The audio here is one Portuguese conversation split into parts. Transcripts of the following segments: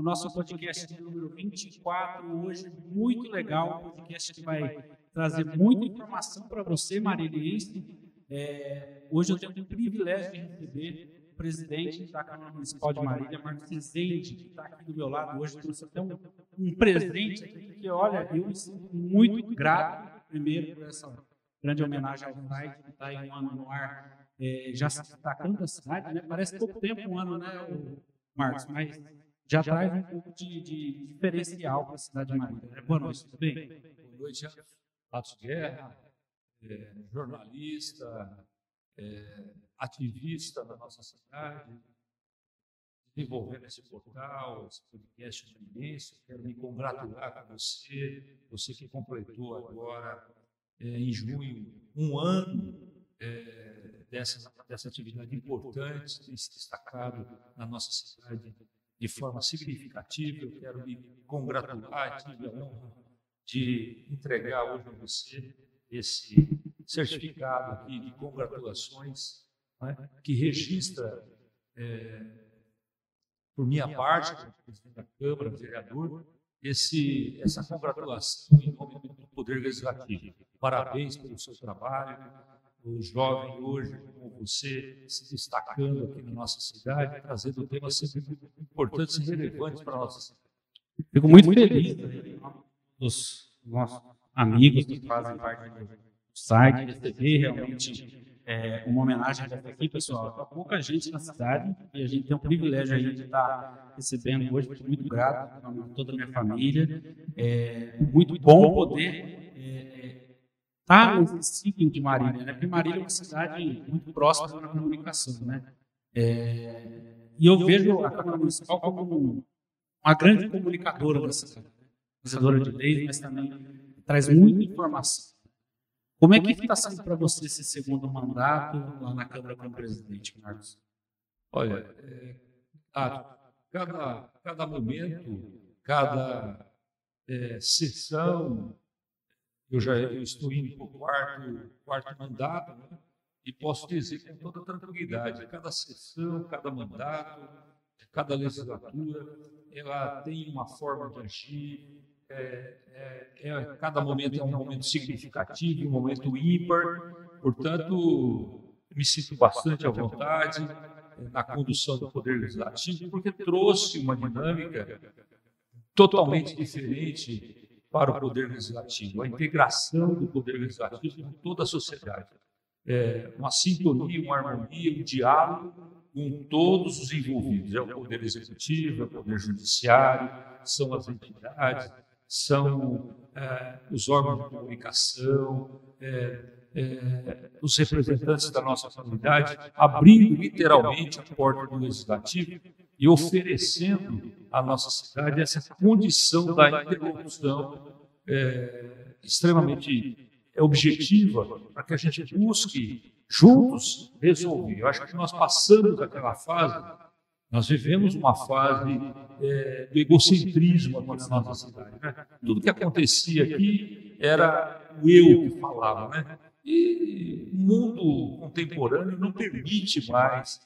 o nosso podcast número 24, hoje, muito legal, um podcast que vai trazer muita informação para você, mariliense. É, hoje eu tenho o privilégio de receber o presidente da Câmara Municipal de Marília, Marcos Rezende, que está aqui do meu lado hoje, trouxe até um, um presente aqui, que olha, eu me sinto muito grato, primeiro, por essa grande homenagem ao site, que está aí um ano no ar, é, já se destacando da cidade, né? parece pouco tempo, um ano, né, Marcos, mas já traz um pouco de, de diferencial para a cidade de Marília. Né? Boa noite, tudo bem? Boa noite, Atos Guerra, é, jornalista, é, ativista da nossa cidade, desenvolvendo esse portal, esse podcast imenso. Quero me congratular com você, você que completou agora, é, em junho, um ano é, dessa, dessa atividade importante, tem se destacado na nossa cidade de forma significativa. Eu quero me congratular, tive a honra de entregar hoje a você esse certificado aqui de congratulações, né, que registra, é, por minha parte, como presidente da Câmara, vereador, esse, essa congratulação em nome do Poder Legislativo. Parabéns pelo seu trabalho, o jovem hoje, como você, se destacando aqui na nossa cidade, trazendo temas sempre importantes e relevantes para a nossa cidade. Fico muito feliz dos nossos amigos que fazem parte do site, receber realmente é, uma homenagem aqui, pessoal. Há pouca gente na cidade e a gente tem o privilégio aí de estar recebendo hoje. Muito grato a toda a minha família. É muito bom poder é, estar nesse ciclo de Marília, né? Porque Marília é uma cidade muito próxima da comunicação, né? É, e eu vejo a Câmara Municipal como uma grande comunicadora da cidade, fazedora de leis, mas também traz muita informação. Como é que está sendo para você esse segundo mandato lá na Câmara como presidente, Marcos? Olha, é, a, cada, cada momento, cada é, sessão, eu já eu estou indo para o quarto, quarto mandato, né? e posso dizer com toda tranquilidade, cada sessão, cada mandato, cada legislatura, ela tem uma forma de agir, é, é, é, cada momento é um momento significativo, um momento ímpar, portanto, me sinto bastante à vontade na condução do Poder Legislativo, porque trouxe uma dinâmica totalmente diferente para o Poder Legislativo, a integração do Poder Legislativo com toda a sociedade. É, uma sintonia, uma harmonia, um diálogo com todos os envolvidos. É o Poder Executivo, é o Poder Judiciário, são as entidades, são é, os órgãos de comunicação, é, é, os representantes da nossa comunidade, abrindo literalmente a porta do legislativo e oferecendo à nossa cidade essa condição da interlocução é, extremamente objetiva para que a gente busque juntos resolver. Eu acho que nós passamos aquela fase nós vivemos uma fase é, do egocentrismo aqui na nossa cidade. Né? Tudo que acontecia aqui era o eu que falava. Né? E o mundo contemporâneo não permite mais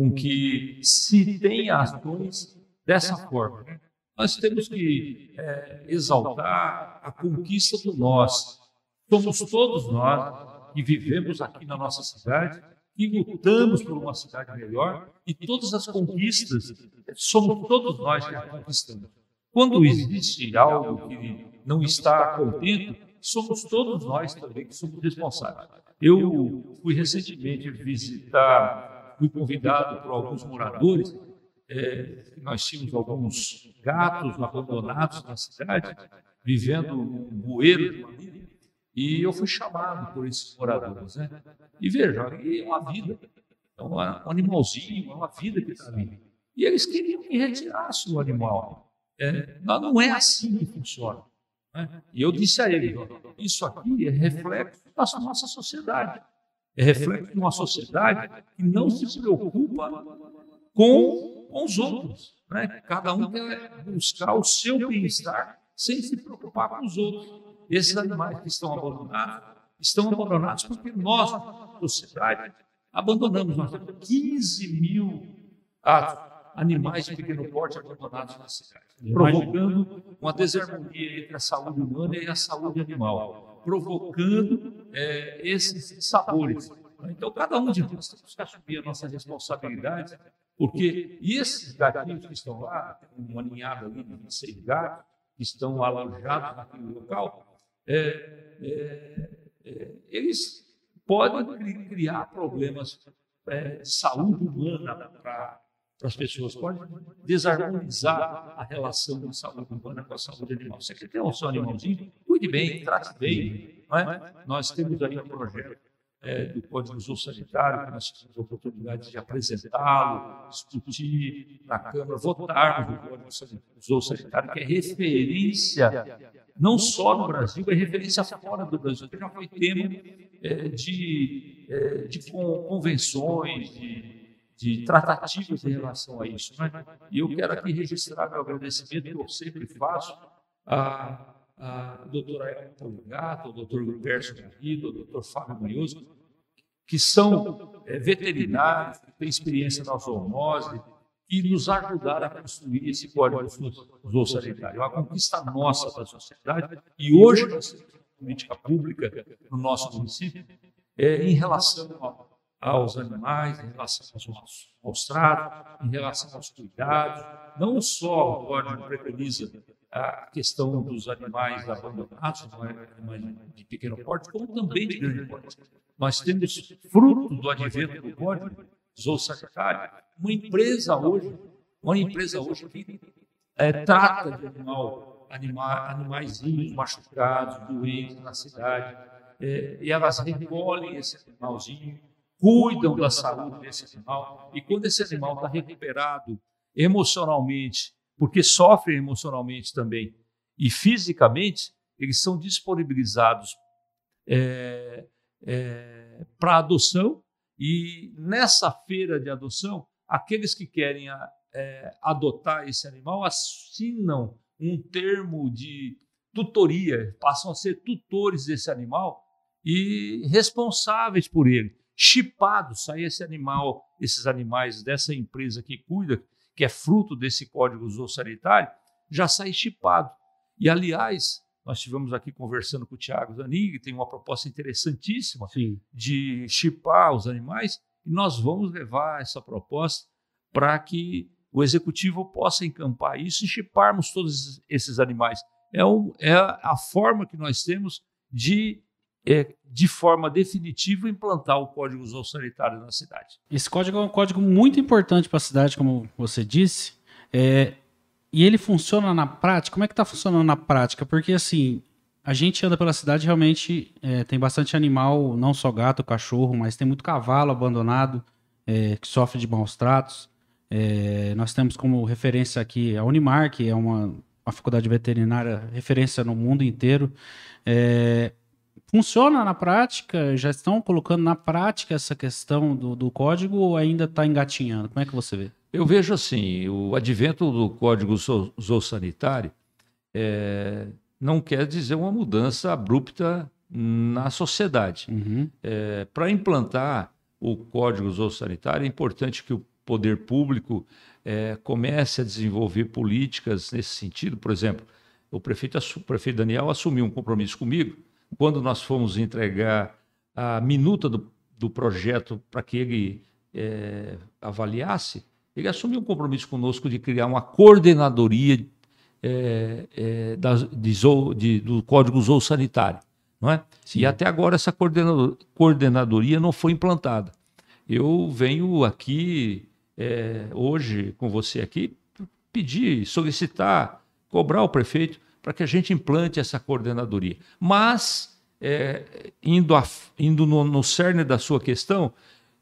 com que se tenha ações dessa forma. Nós temos que é, exaltar a conquista do nós. Somos todos nós que vivemos aqui na nossa cidade e lutamos por uma cidade melhor e todas as conquistas somos todos nós que conquistamos. Quando existe algo que não está contente, somos todos nós também que somos responsáveis. Eu fui recentemente visitar, fui convidado por alguns moradores, é, nós tínhamos alguns gatos abandonados na cidade, vivendo um bueiro e eu fui chamado por esses moradores. Né? E veja, é uma vida, é um animalzinho, é uma vida que está ali. E eles queriam que retirasse o animal. É, não é assim que funciona. Né? E eu disse a ele: isso aqui é reflexo da nossa sociedade. É reflexo de uma sociedade que não se preocupa com, com os outros. Né? Cada um quer buscar o seu bem-estar sem se preocupar com os outros. Esses animais que estão abandonados, estão abandonados porque nós, sociedade, abandonamos. Nós temos 15 mil animais de pequeno porte abandonados na cidade, provocando uma desarmonia entre a saúde humana e a saúde animal, provocando é, esses sabores. Então, cada um de nós temos que assumir a nossa responsabilidade, porque esses gatinhos que estão lá, uma ninhada ali de seis gatos, que estão alojados naquele local, é, é, é, eles podem criar problemas é, de saúde humana para as pessoas, pode desarmonizar a relação da saúde humana com a saúde animal. Você quer ter um seu animalzinho? Cuide bem, trate bem. Não é? Nós temos aí um projeto é, do Código Zoossanitário, que nós tivemos a oportunidade de apresentá-lo, discutir na Câmara, votarmos no Código Zoossanitário, que é referência não só no Brasil, é referência fora do Brasil, que já foi tema é, de, é, de convenções, de, de tratativas em relação a isso. Né? E eu quero aqui registrar meu agradecimento, que eu sempre faço, a a doutora Elma Poligato, o doutor Gilberto Garrido, o doutor Fábio Manhoso, que são é, veterinários, que têm experiência na zoonose, e nos ajudaram a construir esse código zoossanitário. É uma conquista nossa da sociedade, e hoje nós temos política pública no nosso município é, em relação aos animais, em relação aos maus tratos, em relação aos cuidados. Não só o código preconiza a questão dos animais abandonados, animais de pequeno porte, como também de grande porte. Nós temos, fruto do advento do código zoossanitário, uma empresa hoje, uma empresa hoje que é, trata de animal, anima, animaizinhos machucados, doentes na cidade, é, e elas recolhem esse animalzinho, cuidam da saúde desse animal, e quando esse animal está recuperado emocionalmente porque sofrem emocionalmente também e fisicamente, eles são disponibilizados é, é, para adoção e nessa feira de adoção, aqueles que querem é, adotar esse animal assinam um termo de tutoria, passam a ser tutores desse animal e responsáveis por ele, chipados. Sai esse animal, esses animais dessa empresa que cuida, que é fruto desse código zoossanitário, já sai chipado. E, aliás, nós estivemos aqui conversando com o Tiago Zanig, que tem uma proposta interessantíssima Sim. de chipar os animais, e nós vamos levar essa proposta para que o executivo possa encampar isso e chiparmos todos esses animais. É, um, é a forma que nós temos de é, de forma definitiva, implantar o código zoossanitário na cidade. Esse código é um código muito importante para a cidade, como você disse, é, e ele funciona na prática. Como é que está funcionando na prática? Porque assim, a gente anda pela cidade realmente é, tem bastante animal, não só gato, cachorro, mas tem muito cavalo abandonado é, que sofre de maus tratos. É, nós temos como referência aqui a Unimar, que é uma, uma faculdade veterinária referência no mundo inteiro. É, Funciona na prática? Já estão colocando na prática essa questão do, do código ou ainda está engatinhando? Como é que você vê? Eu vejo assim, o advento do código zoossanitário é, não quer dizer uma mudança abrupta na sociedade. Uhum. É, Para implantar o código zoossanitário, é importante que o poder público é, comece a desenvolver políticas nesse sentido. Por exemplo, o prefeito, o prefeito Daniel assumiu um compromisso comigo quando nós fomos entregar a minuta do, do projeto para que ele é, avaliasse, ele assumiu um compromisso conosco de criar uma coordenadoria é, é, da, de zoo, de, do Código Zoossanitário. Não é? E até agora essa coordenadoria não foi implantada. Eu venho aqui é, hoje com você aqui pedir, solicitar, cobrar o prefeito para que a gente implante essa coordenadoria. Mas, é, indo, a, indo no, no, cerne da sua questão,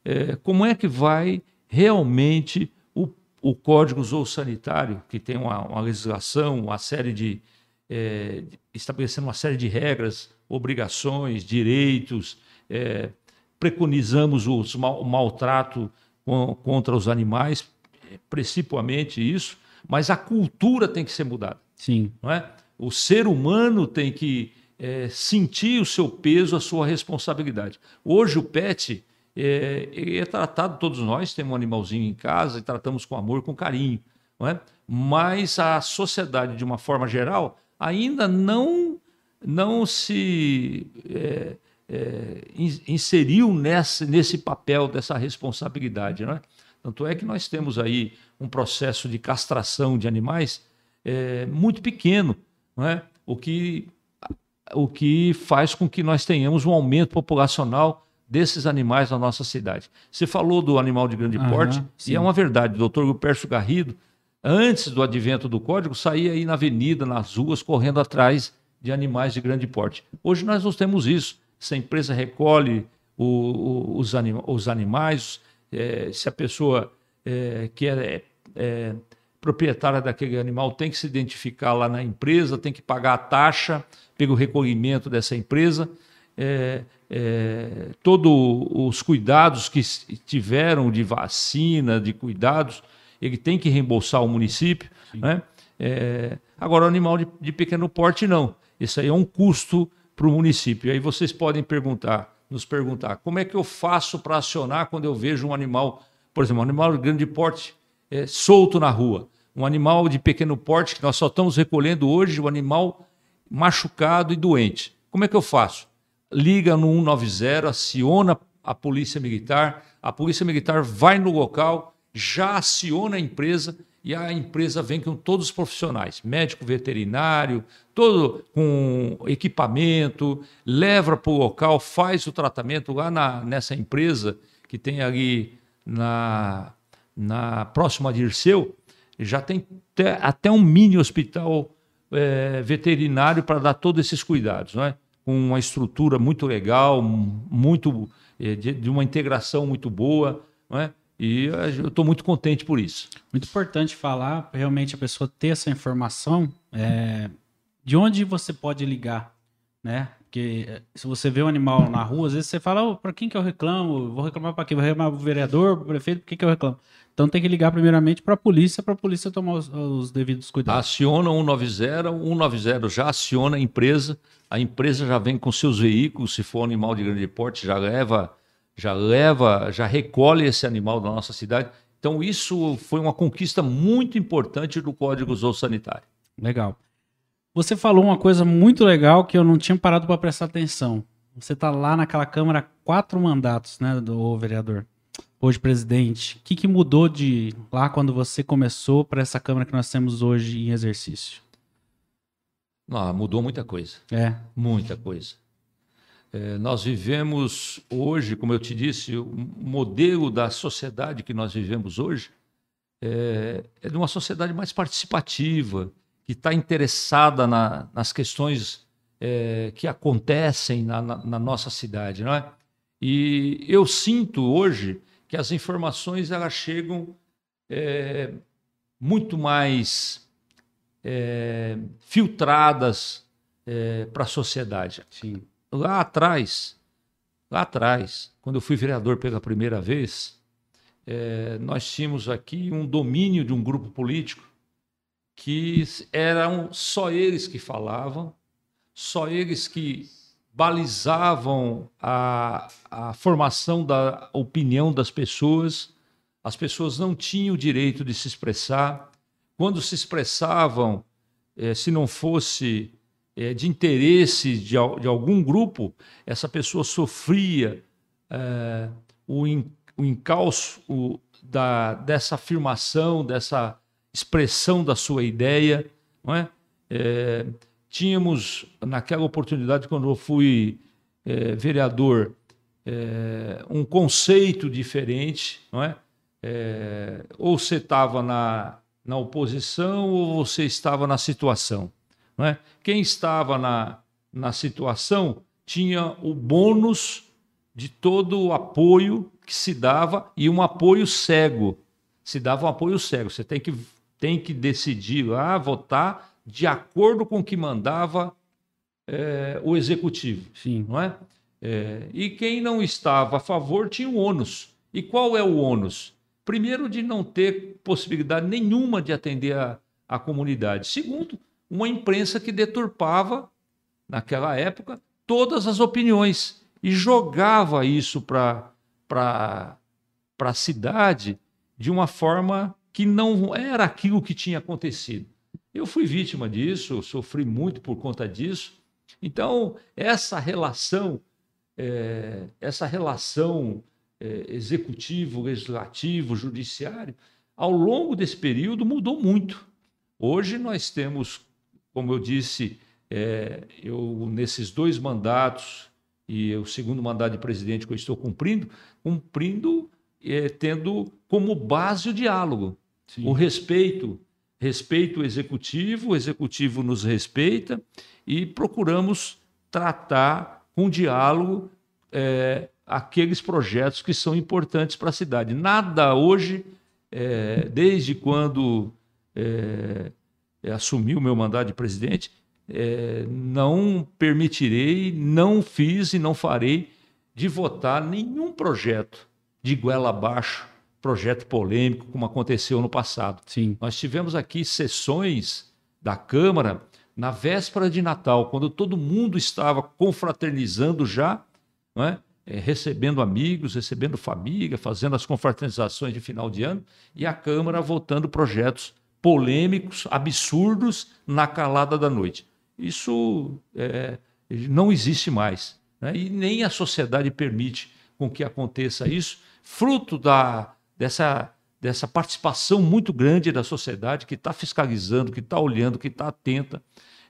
é, como é que vai realmente o, o Código Zoossanitário, que tem uma, uma legislação, uma série de. É, estabelecendo uma série de regras, obrigações, direitos, é, preconizamos os, o maltrato com, contra os animais, principalmente isso, mas a cultura tem que ser mudada. Sim. Não é? O ser humano tem que é, sentir o seu peso, a sua responsabilidade. Hoje o pet é, é, tratado, todos nós temos um animalzinho em casa e tratamos com amor, com carinho, não é? mas a sociedade, de uma forma geral, ainda não, não se é, é, inseriu nesse, nesse papel dessa responsabilidade. Não é? Tanto é que nós temos aí um processo de castração de animais é, muito pequeno, é? o, que, o que faz com que nós tenhamos um aumento populacional desses animais na nossa cidade. Você falou do animal de grande uhum, porte, sim. e é uma verdade. O doutor Gupercio Garrido, antes do advento do código, saía aí na avenida, nas ruas, correndo atrás de animais de grande porte. Hoje nós não temos isso. Se a empresa recolhe o, o, os, anim, os, animais, é, se a pessoa é, que é, é, proprietária daquele animal tem que se identificar lá na empresa, tem que pagar a taxa pelo recolhimento dessa empresa. É, é, todos os cuidados que tiveram de vacina, de cuidados, ele tem que reembolsar o município. Né? É, agora, o animal de, de, pequeno porte, não. Isso aí é um custo para o município. Aí vocês podem perguntar, nos perguntar, como é que eu faço para acionar quando eu vejo um animal, por exemplo, um animal de grande porte é, solto na rua, um animal de pequeno porte que nós só estamos recolhendo hoje, o um animal machucado e doente. Como é que eu faço? Liga no 190, aciona a polícia militar, a polícia militar vai no local, já aciona a empresa e a empresa vem com todos os profissionais, médico veterinário, todo com equipamento, leva para o local, faz o tratamento lá na, nessa empresa que tem ali na, na próxima de Dirceu, já tem até, até um mini hospital é, veterinário para dar todos esses cuidados, não é? com uma estrutura muito legal, muito é, de, de, uma integração muito boa, não é? E eu estou muito contente por isso. Muito importante falar, realmente a pessoa ter essa informação, é, de onde você pode ligar, né? Porque é, se você vê um animal na rua, às vezes você fala, oh, para quem que eu reclamo? Vou reclamar para quem? Vou reclamar para o vereador, para o prefeito, por que, que eu reclamo? Então tem que ligar primeiramente para a polícia, para a polícia tomar os, os, devidos cuidados. Aciona 190, 190 já aciona a empresa, a empresa já vem com seus veículos, se for um animal de grande porte, já leva já leva, já recolhe esse animal da nossa cidade. Então, isso foi uma conquista muito importante do Código Zoossanitário. Legal. Você falou uma coisa muito legal que eu não tinha parado para prestar atenção. Você está lá naquela Câmara quatro mandatos, né, do vereador, hoje presidente. O que, que mudou de lá quando você começou para essa Câmara que nós temos hoje em exercício? Ah, mudou muita coisa. É. Muita coisa. É, nós vivemos hoje, como eu te disse, o modelo da sociedade que nós vivemos hoje é, é de uma sociedade mais participativa, que está interessada na, nas questões é, que acontecem na, na, na, nossa cidade, não é? E eu sinto hoje que as informações elas chegam é, muito mais é, filtradas é, para a sociedade. Sim lá atrás, lá atrás, quando eu fui vereador pela primeira vez, é, nós tínhamos aqui um domínio de um grupo político que eram só eles que falavam, só eles que balizavam a, a formação da opinião das pessoas. As pessoas não tinham o direito de se expressar. Quando se expressavam, eh, se não fosse é, de interesse de, de, algum grupo, essa pessoa sofria é, o, in, o encalço o, da, dessa afirmação, dessa expressão da sua ideia. Não é? Tínhamos, naquela oportunidade, quando eu fui é, vereador, é, um conceito diferente, não é? é ou você estava na, na oposição ou você estava na situação. Não é? Quem estava na, na situação tinha o bônus de todo o apoio que se dava e um apoio cego. Se dava um apoio cego. Você tem que, tem que decidir lá, votar de acordo com o que mandava é, o executivo. Sim. Não é? é? E quem não estava a favor tinha o ônus. E qual é o ônus? Primeiro, de não ter possibilidade nenhuma de atender a, a comunidade. Segundo, uma imprensa que deturpava, naquela época, todas as opiniões e jogava isso para para a cidade de uma forma que não era aquilo que tinha acontecido. Eu fui vítima disso, sofri muito por conta disso. Então, essa relação, é, essa relação é, executivo, legislativo, judiciário, ao longo desse período mudou muito. Hoje nós temos, como eu disse, é, eu nesses dois mandatos e o segundo mandato de presidente que eu estou cumprindo, cumprindo é, tendo como base o diálogo, Sim. o respeito, respeito executivo, o executivo nos respeita e procuramos tratar com diálogo é, aqueles projetos que são importantes para a cidade. Nada hoje, é, desde quando é, assumi o meu mandato de presidente, é, não permitirei, não fiz e não farei de votar nenhum projeto de goela abaixo, projeto polêmico, como aconteceu no passado. Sim. Nós tivemos aqui sessões da Câmara na véspera de Natal, quando todo mundo estava confraternizando já, não é? É, recebendo amigos, recebendo família, fazendo as confraternizações de final de ano, e a Câmara votando projetos polêmicos, absurdos, na calada da noite. Isso é, não existe mais. Né? E nem a sociedade permite com que aconteça isso, fruto da, dessa, dessa participação muito grande da sociedade que está fiscalizando, que está olhando, que está atenta.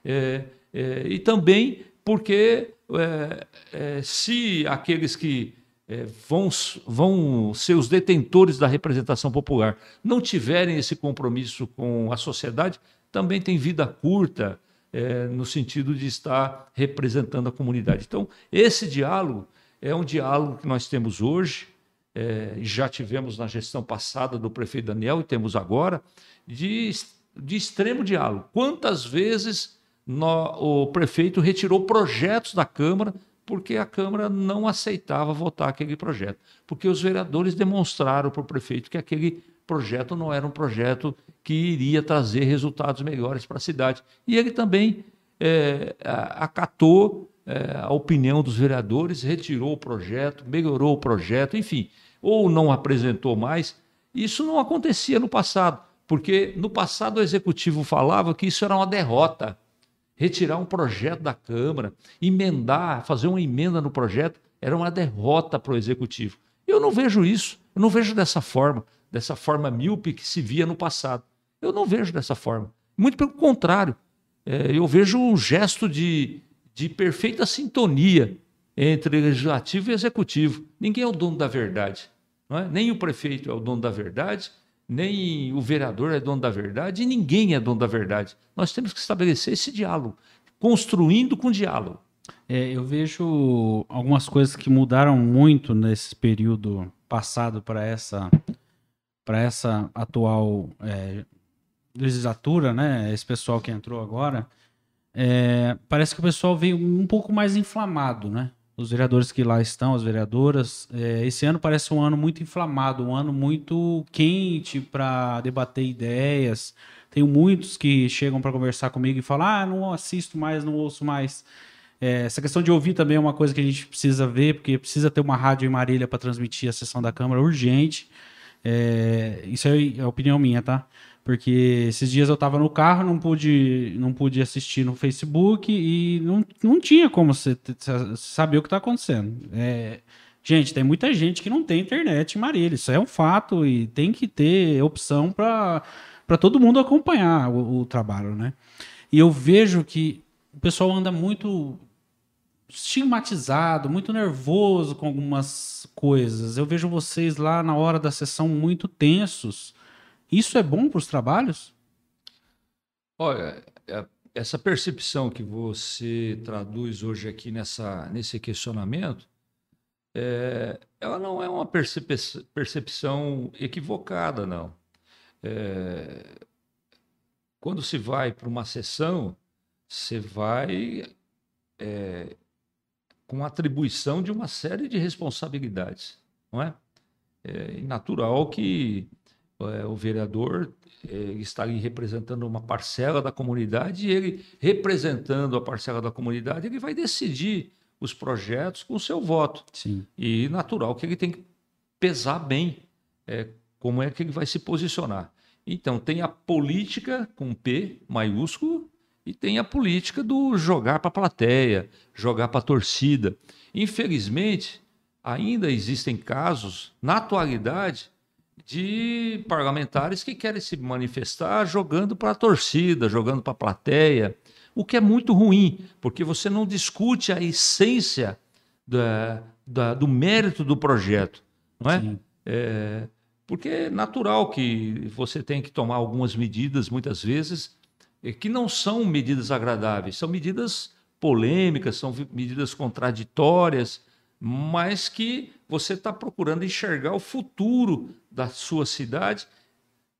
É, é, e também porque é, é se aqueles que é, vão, vão ser os detentores da representação popular não tiverem esse compromisso com a sociedade, também tem vida curta, é, no sentido de estar representando a comunidade. Então, esse diálogo é um diálogo que nós temos hoje, é, já tivemos na gestão passada do prefeito Daniel e temos agora, de, de extremo diálogo. Quantas vezes no, o prefeito retirou projetos da Câmara porque a Câmara não aceitava votar aquele projeto, porque os vereadores demonstraram para o prefeito que aquele projeto não era um projeto que iria trazer resultados melhores para a cidade. E ele também é, acatou é, a opinião dos vereadores, retirou o projeto, melhorou o projeto, enfim, ou não apresentou mais. Isso não acontecia no passado, porque no passado o executivo falava que isso era uma derrota. Retirar um projeto da Câmara, emendar, fazer uma emenda no projeto, era uma derrota para o executivo. Eu não vejo isso, eu não vejo dessa forma dessa forma míope que se via no passado. Eu não vejo dessa forma. Muito pelo contrário, é, eu vejo um gesto de, de perfeita sintonia entre legislativo e executivo. Ninguém é o dono da verdade. É? Nem o prefeito é o dono da verdade, nem o vereador é dono da verdade, e ninguém é dono da verdade. Nós temos que estabelecer esse diálogo, construindo com diálogo. É, eu vejo algumas coisas que mudaram muito nesse período passado para essa para essa atual é, legislatura, né? Esse pessoal que entrou agora, é, parece que o pessoal veio um pouco mais inflamado, né? Os vereadores que lá estão, as vereadoras, é, esse ano parece um ano muito inflamado, um ano muito quente para debater ideias. Tenho muitos que chegam para conversar comigo e falam: ah, não assisto mais, não ouço mais. É, essa questão de ouvir também é uma coisa que a gente precisa ver, porque precisa ter uma rádio em Marília para transmitir a sessão da Câmara urgente. É, isso é, é opinião minha, tá? Porque esses dias eu tava no carro, não pude, não pude assistir no Facebook e não, não tinha como você saber o que tá acontecendo. É, gente, tem muita gente que não tem internet em Marília, isso é um fato e tem que ter opção para todo mundo acompanhar o, o trabalho, né? E eu vejo que o pessoal anda muito estigmatizado, muito nervoso com algumas coisas. Eu vejo vocês lá na hora da sessão muito tensos. Isso é bom para os trabalhos? Olha, é, essa percepção que você traduz hoje aqui nessa, nesse questionamento, é, ela não é uma percep percepção equivocada, não. É, quando se vai para uma sessão, você vai é, com atribuição de uma série de responsabilidades, não é? É natural que é, o vereador é, está ali representando uma parcela da comunidade e ele, representando a parcela da comunidade, ele vai decidir os projetos com o seu voto. Sim. E natural que ele tem que pesar bem é, como é que ele vai se posicionar. Então, tem a política com P maiúsculo e tem a política do jogar para a plateia, jogar para a torcida. Infelizmente, ainda existem casos, na atualidade, de parlamentares que querem se manifestar jogando para a torcida, jogando para a plateia, o que é muito ruim, porque você não discute a essência da, da, do mérito do projeto. Não é? é? Porque é natural que você tem que tomar algumas medidas, muitas vezes, que não são medidas agradáveis, são medidas polêmicas, são medidas contraditórias, mas que você está procurando enxergar o futuro da sua cidade,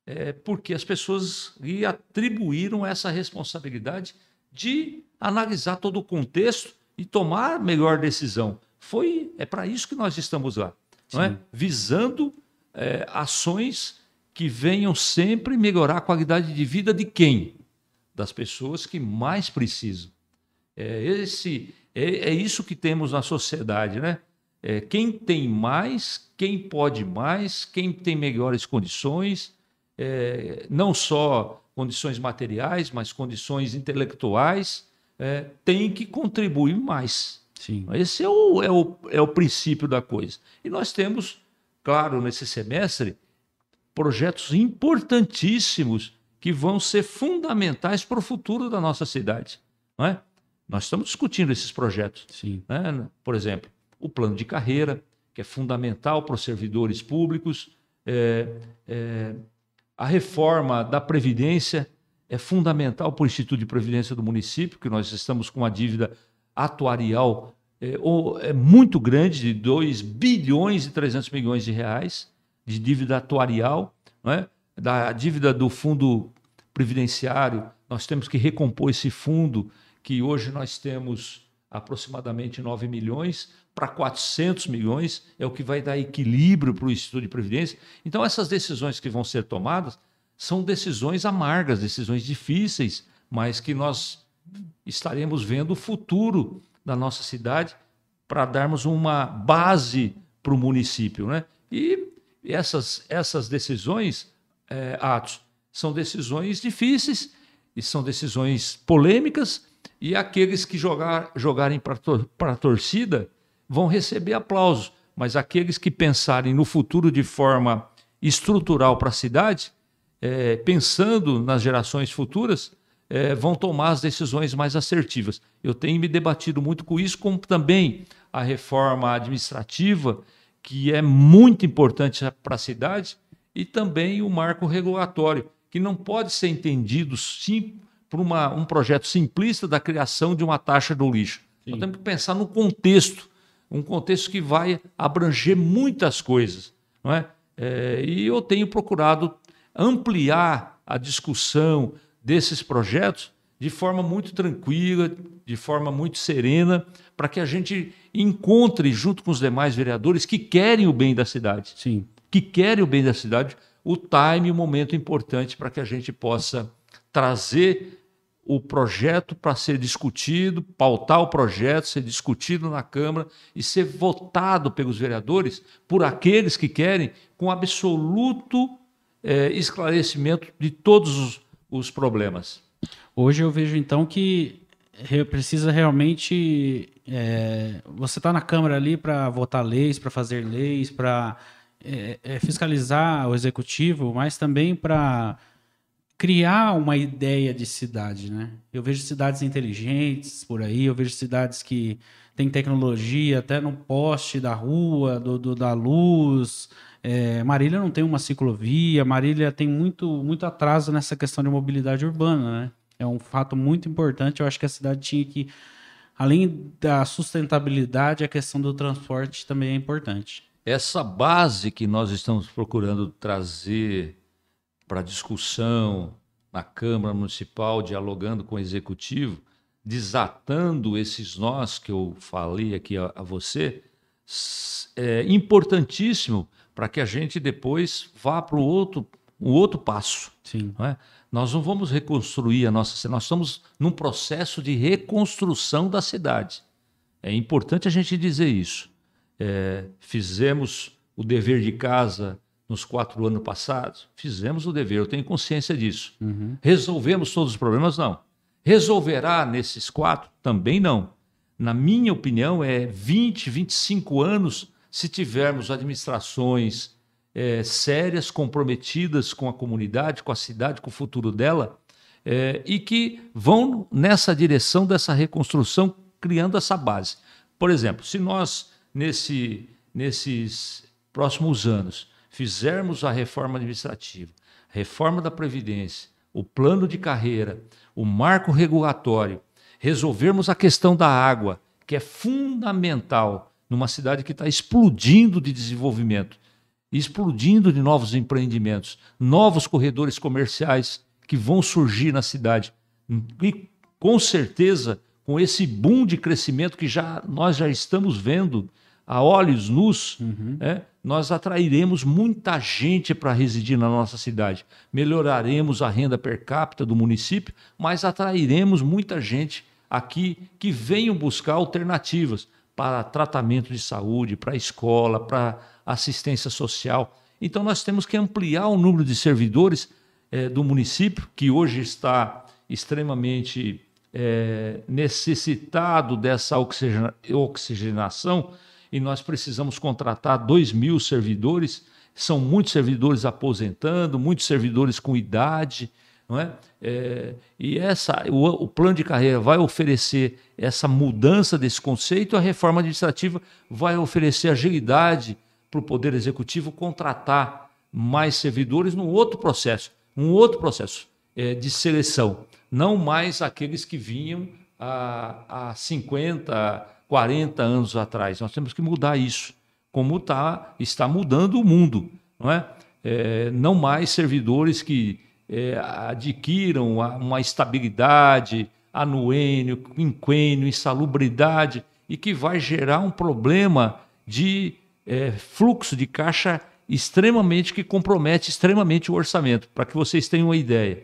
é, porque as pessoas lhe atribuíram essa responsabilidade de analisar todo o contexto e tomar a melhor decisão. Foi é para isso que nós estamos lá, não é? Visando é, ações que venham sempre melhorar a qualidade de vida de quem? Das pessoas que mais precisam. É, esse, é, é isso que temos na sociedade, né? É, quem tem mais, quem pode mais, quem tem melhores condições, é, não só condições materiais, mas condições intelectuais, é, tem que contribuir mais. Sim. Esse é o, é, o, é o princípio da coisa. E nós temos, claro, nesse semestre, projetos importantíssimos que vão ser fundamentais para o futuro da nossa cidade. Não é? Nós estamos discutindo esses projetos. Sim. Né? Por exemplo, o plano de carreira, que é fundamental para os servidores públicos, é, é, a reforma da Previdência é fundamental para o Instituto de Previdência do município, que nós estamos com uma dívida atuarial é, é muito grande, de 2 bilhões e 300 milhões de reais de dívida atuarial, não é? da dívida do fundo previdenciário, nós temos que recompor esse fundo que hoje nós temos aproximadamente 9 milhões para 400 milhões, é o que vai dar equilíbrio para o Instituto de Previdência. Então, essas decisões que vão ser tomadas são decisões amargas, decisões difíceis, mas que nós estaremos vendo o futuro da nossa cidade para darmos uma base para o município. Né? E essas, essas decisões, é, Atos, são decisões difíceis e são decisões polêmicas, e aqueles que jogar, jogarem para a torcida vão receber aplausos, mas aqueles que pensarem no futuro de forma estrutural para a cidade, é, pensando nas gerações futuras, é, vão tomar as decisões mais assertivas. Eu tenho me debatido muito com isso, como também a reforma administrativa, que é muito importante para a cidade, e também o marco regulatório, que não pode ser entendido sim por uma, um projeto simplista da criação de uma taxa do lixo. Sim. Nós temos que pensar no contexto, um contexto que vai abranger muitas coisas. Não é? é e eu tenho procurado ampliar a discussão desses projetos de forma muito tranquila, de forma muito serena, para que a gente encontre, junto com os demais vereadores que querem o bem da cidade, Sim. que querem o bem da cidade, o time, o momento importante para que a gente possa trazer o projeto para ser discutido, pautar o projeto, ser discutido na Câmara e ser votado pelos vereadores, por aqueles que querem, com absoluto é, esclarecimento de todos os, os problemas. Hoje eu vejo então que precisa realmente. É, você está na Câmara ali para votar leis, para fazer leis, para é, é, fiscalizar o executivo, mas também para criar uma ideia de cidade, né? Eu vejo cidades inteligentes por aí, eu vejo cidades que têm tecnologia até no poste da rua, do, do da luz. É, Marília não tem uma ciclovia, Marília tem muito, muito atraso nessa questão de mobilidade urbana, né? É um fato muito importante. Eu acho que a cidade tinha que, além da sustentabilidade, a questão do transporte também é importante. Essa base que nós estamos procurando trazer para discussão na Câmara Municipal, dialogando com o Executivo, desatando esses nós que eu falei aqui a, a você, é importantíssimo para que a gente depois vá para o outro, um outro passo. Sim. Não é? Nós não vamos reconstruir a nossa cidade, nós estamos num processo de reconstrução da cidade. É importante a gente dizer isso. É, fizemos o dever de casa nos quatro anos passados? Fizemos o dever, eu tenho consciência disso. Uhum. Resolvemos todos os problemas? Não. Resolverá nesses quatro? Também não. Na minha opinião, é 20, 25 anos se tivermos administrações é, sérias, comprometidas com a comunidade, com a cidade, com o futuro dela, é, e que vão nessa direção dessa reconstrução, criando essa base. Por exemplo, se nós, nesse, nesses próximos anos, fizermos a reforma administrativa, reforma da Previdência, o plano de carreira, o marco regulatório, resolvermos a questão da água, que é fundamental numa cidade que está explodindo de desenvolvimento, explodindo de novos empreendimentos, novos corredores comerciais que vão surgir na cidade. E com certeza, com esse boom de crescimento que já nós já estamos vendo a olhos nus, uhum. é, nós atrairemos muita gente para residir na nossa cidade. Melhoraremos a renda per capita do município, mas atrairemos muita gente aqui que venham buscar alternativas para tratamento de saúde, para escola, para assistência social. Então, nós temos que ampliar o número de servidores é, do município, que hoje está extremamente é, necessitado dessa oxigenação, e nós precisamos contratar 2 mil servidores. São muitos servidores aposentando, muitos servidores com idade. Não é? é e essa, o, o, plano de carreira vai oferecer essa mudança desse conceito, a reforma administrativa vai oferecer agilidade para o Poder Executivo contratar mais servidores num outro processo, um outro processo é, de seleção, não mais aqueles que vinham há, há 50, 40 anos atrás. Nós temos que mudar isso, como tá, está mudando o mundo. Não, é? é não mais servidores que é, adquiram uma estabilidade, anuênio, quinquênio, insalubridade, e que vai gerar um problema de é, fluxo de caixa extremamente que compromete extremamente o orçamento. Para que vocês tenham uma ideia,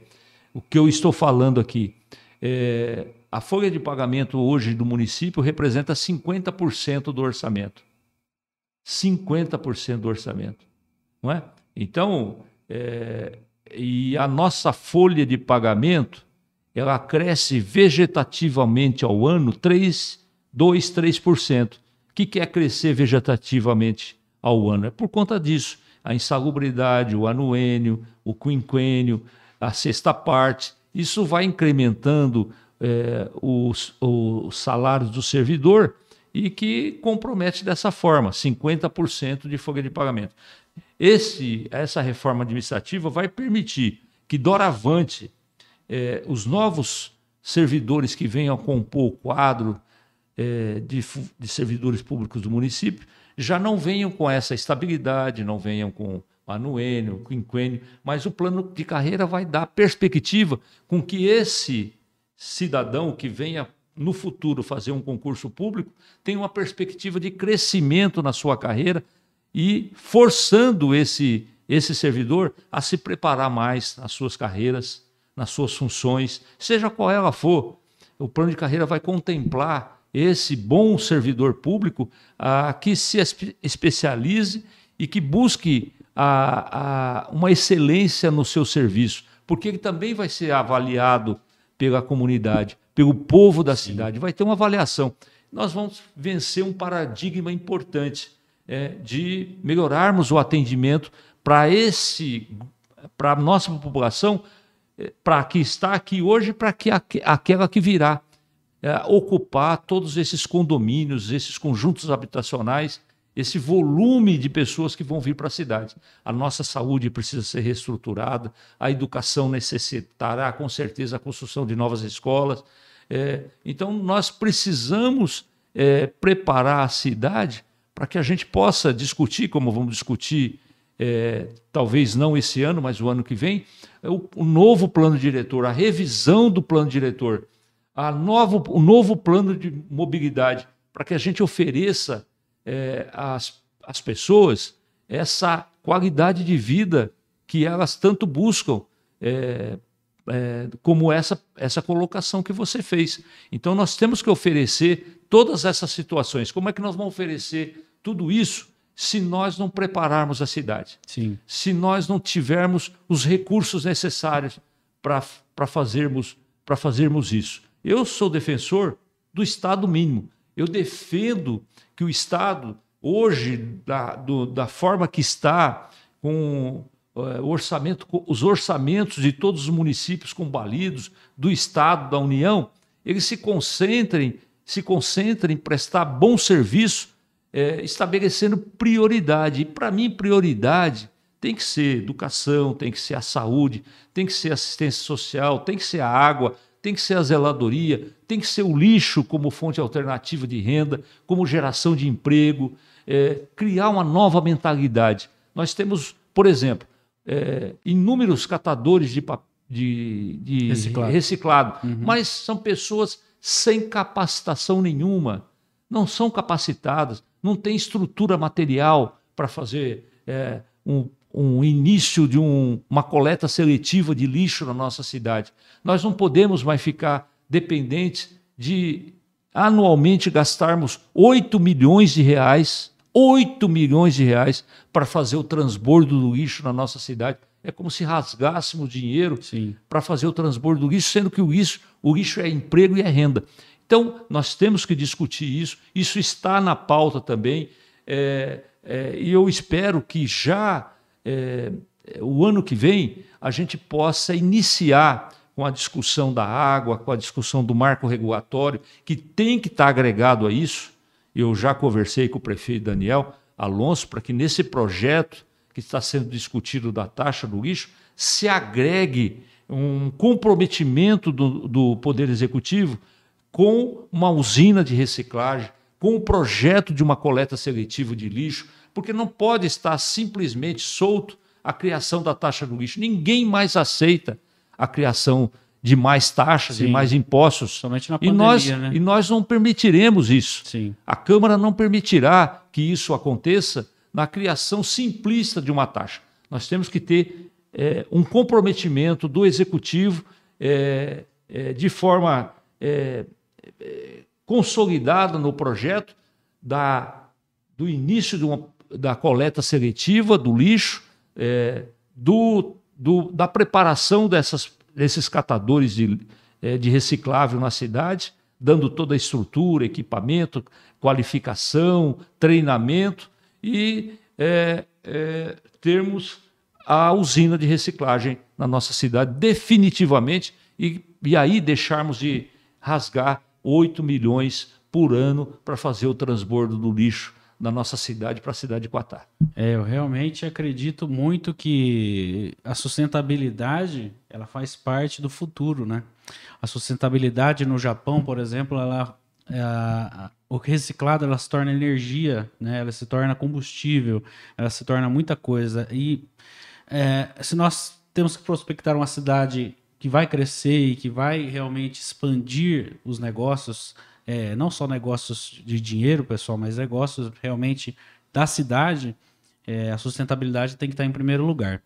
o que eu estou falando aqui, é, a folha de pagamento hoje do município representa 50% do orçamento. 50% do orçamento, não é? Então, é, e a nossa folha de pagamento, ela cresce vegetativamente ao ano 3, 2, 3%. O que, que é crescer vegetativamente ao ano? É por conta disso. A insalubridade, o anuênio, o quinquênio, a sexta parte, isso vai incrementando é, os, os salários do servidor e que compromete dessa forma 50% de folha de pagamento. Esse, essa reforma administrativa vai permitir que, doravante, é, os novos servidores que venham a compor o quadro é, de, de servidores públicos do município já não venham com essa estabilidade, não venham com anuênio, quinquênio, mas o plano de carreira vai dar perspectiva com que esse cidadão que venha no futuro fazer um concurso público tenha uma perspectiva de crescimento na sua carreira e forçando esse, esse servidor a se preparar mais nas suas carreiras, nas suas funções, seja qual ela for. O plano de carreira vai contemplar esse bom servidor público a que se especialize e que busque a, a, uma excelência no seu serviço, porque ele também vai ser avaliado pela comunidade, pelo povo da cidade, vai ter uma avaliação. Nós vamos vencer um paradigma importante é, de melhorarmos o atendimento para esse, para a nossa população, é, para que está aqui hoje, para que aquela que virá é, ocupar todos esses condomínios, esses conjuntos habitacionais esse volume de pessoas que vão vir para a cidade. A nossa saúde precisa ser reestruturada, a educação necessitará, com certeza, a construção de novas escolas. É, então, nós precisamos é, preparar a cidade para que a gente possa discutir, como vamos discutir, é, talvez não esse ano, mas o ano que vem, o, o novo plano diretor, a revisão do plano diretor, a novo, o novo plano de mobilidade, para que a gente ofereça é, às, às pessoas essa qualidade de vida que elas tanto buscam, é, é, como essa, essa colocação que você fez. Então, nós temos que oferecer todas essas situações. Como é que nós vamos oferecer tudo isso se nós não prepararmos a cidade. Sim. Se nós não tivermos os recursos necessários para fazermos, fazermos isso. Eu sou defensor do Estado mínimo. Eu defendo que o Estado, hoje, da, do, da forma que está, com o orçamento, os orçamentos de todos os municípios combalidos, do Estado, da União, eles se concentrem, se concentrem em prestar bom serviço, é, estabelecendo prioridade. E para mim, prioridade tem que ser educação, tem que ser a saúde, tem que ser assistência social, tem que ser a água, tem que ser a zeladoria, tem que ser o lixo como fonte alternativa de renda, como geração de emprego, é, criar uma nova mentalidade. Nós temos, por exemplo, é, inúmeros catadores de, de, de reciclado, reciclado uhum. mas são pessoas sem capacitação nenhuma, não são capacitadas, não têm estrutura material para fazer é, um, um início de um, uma coleta seletiva de lixo na nossa cidade. Nós não podemos mais ficar dependentes de anualmente gastarmos 8 milhões de reais, 8 milhões de reais para fazer o transbordo do lixo na nossa cidade. É como se rasgássemos dinheiro para fazer o transbordo do lixo, sendo que o lixo, o lixo é emprego e é renda. Então, nós temos que discutir isso, isso está na pauta também, é, é, e eu espero que já é, o ano que vem a gente possa iniciar com a discussão da água, com a discussão do marco regulatório, que tem que estar agregado a isso. Eu já conversei com o prefeito Daniel Alonso para que nesse projeto que está sendo discutido da taxa do lixo se agregue um comprometimento do, do Poder Executivo com uma usina de reciclagem, com o projeto de uma coleta seletiva de lixo, porque não pode estar simplesmente solto a criação da taxa do lixo. Ninguém mais aceita a criação de mais taxas, Sim. de mais impostos. Somente na pandemia, e nós, né? E nós não permitiremos isso. Sim. A Câmara não permitirá que isso aconteça na criação simplista de uma taxa. Nós temos que ter é, um comprometimento do Executivo é, é, de forma consolidada no projeto da, do início de uma da coleta seletiva do lixo, é, do, do, da preparação dessas, desses catadores de, é, de reciclável na cidade, dando toda a estrutura, equipamento, qualificação, treinamento e é, é termos a usina de reciclagem na nossa cidade definitivamente e, e aí deixarmos de rasgar 8 milhões por ano para fazer o transbordo do lixo da nossa cidade para a cidade de Quatá. É, eu realmente acredito muito que a sustentabilidade ela faz parte do futuro, né? A sustentabilidade no Japão, por exemplo, ela é, o reciclado ela se torna energia, né? Ela se torna combustível, ela se torna muita coisa e é, se nós temos que prospectar uma cidade que vai crescer e que vai realmente expandir os negócios é, não só negócios de dinheiro, pessoal, mas negócios realmente da cidade, é, a sustentabilidade tem que estar em primeiro lugar.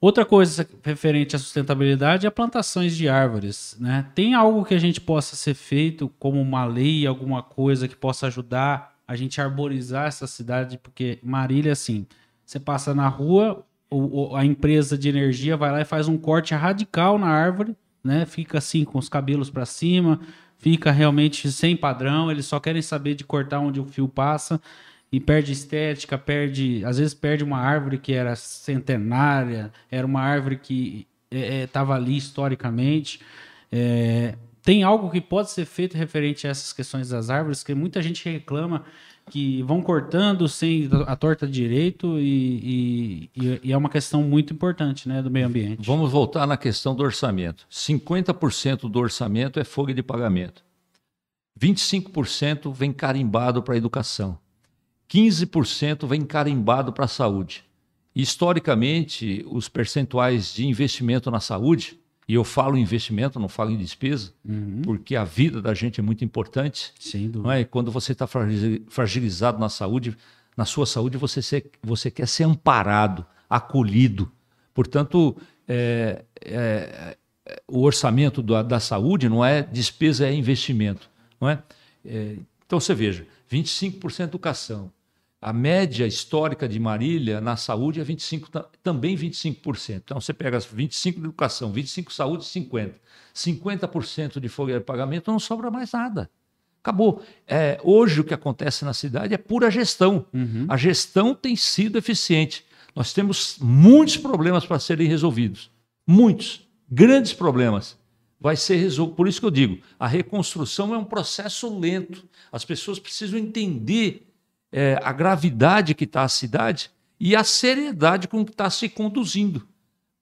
Outra coisa referente à sustentabilidade é plantações de árvores. Né? Tem algo que a gente possa ser feito, como uma lei, alguma coisa que possa ajudar a gente a arborizar essa cidade? Porque Marília, assim, você passa na rua, o, a empresa de energia vai lá e faz um corte radical na árvore, né? fica assim com os cabelos para cima, fica realmente sem padrão, eles só querem saber de cortar onde o fio passa e perde estética, perde, às vezes perde uma árvore que era centenária, era uma árvore que estava é, é ali historicamente. É, tem algo que pode ser feito referente a essas questões das árvores, que muita gente reclama que vão cortando sem a torta direito e, e, e, é uma questão muito importante né, do meio ambiente. Vamos voltar na questão do orçamento. 50% do orçamento é folha de pagamento. 25% vem carimbado para a educação. 15% vem carimbado para a saúde. Historicamente, os percentuais de investimento na saúde e eu falo em investimento, não falo em despesa, uhum. porque a vida da gente é muito importante. Sem dúvida. Não é? Quando você está fragilizado na saúde, na sua saúde, você, ser, você quer ser amparado, acolhido. Portanto, é, é, o orçamento da, da, saúde não é despesa, é investimento. Não é? é então, você veja, 25% educação, a média histórica de Marília na saúde é 25, também 25%. Então você pega 25 de educação, 25 saúde, 50. 50% de folha de pagamento não sobra mais nada. Acabou. É, hoje o que acontece na cidade é pura gestão. Uhum. A gestão tem sido eficiente. Nós temos muitos problemas para serem resolvidos. Muitos. Grandes problemas. Vai ser resolvido. Por isso que eu digo: a reconstrução é um processo lento. As pessoas precisam entender é, a gravidade que está a cidade e a seriedade com que está se conduzindo.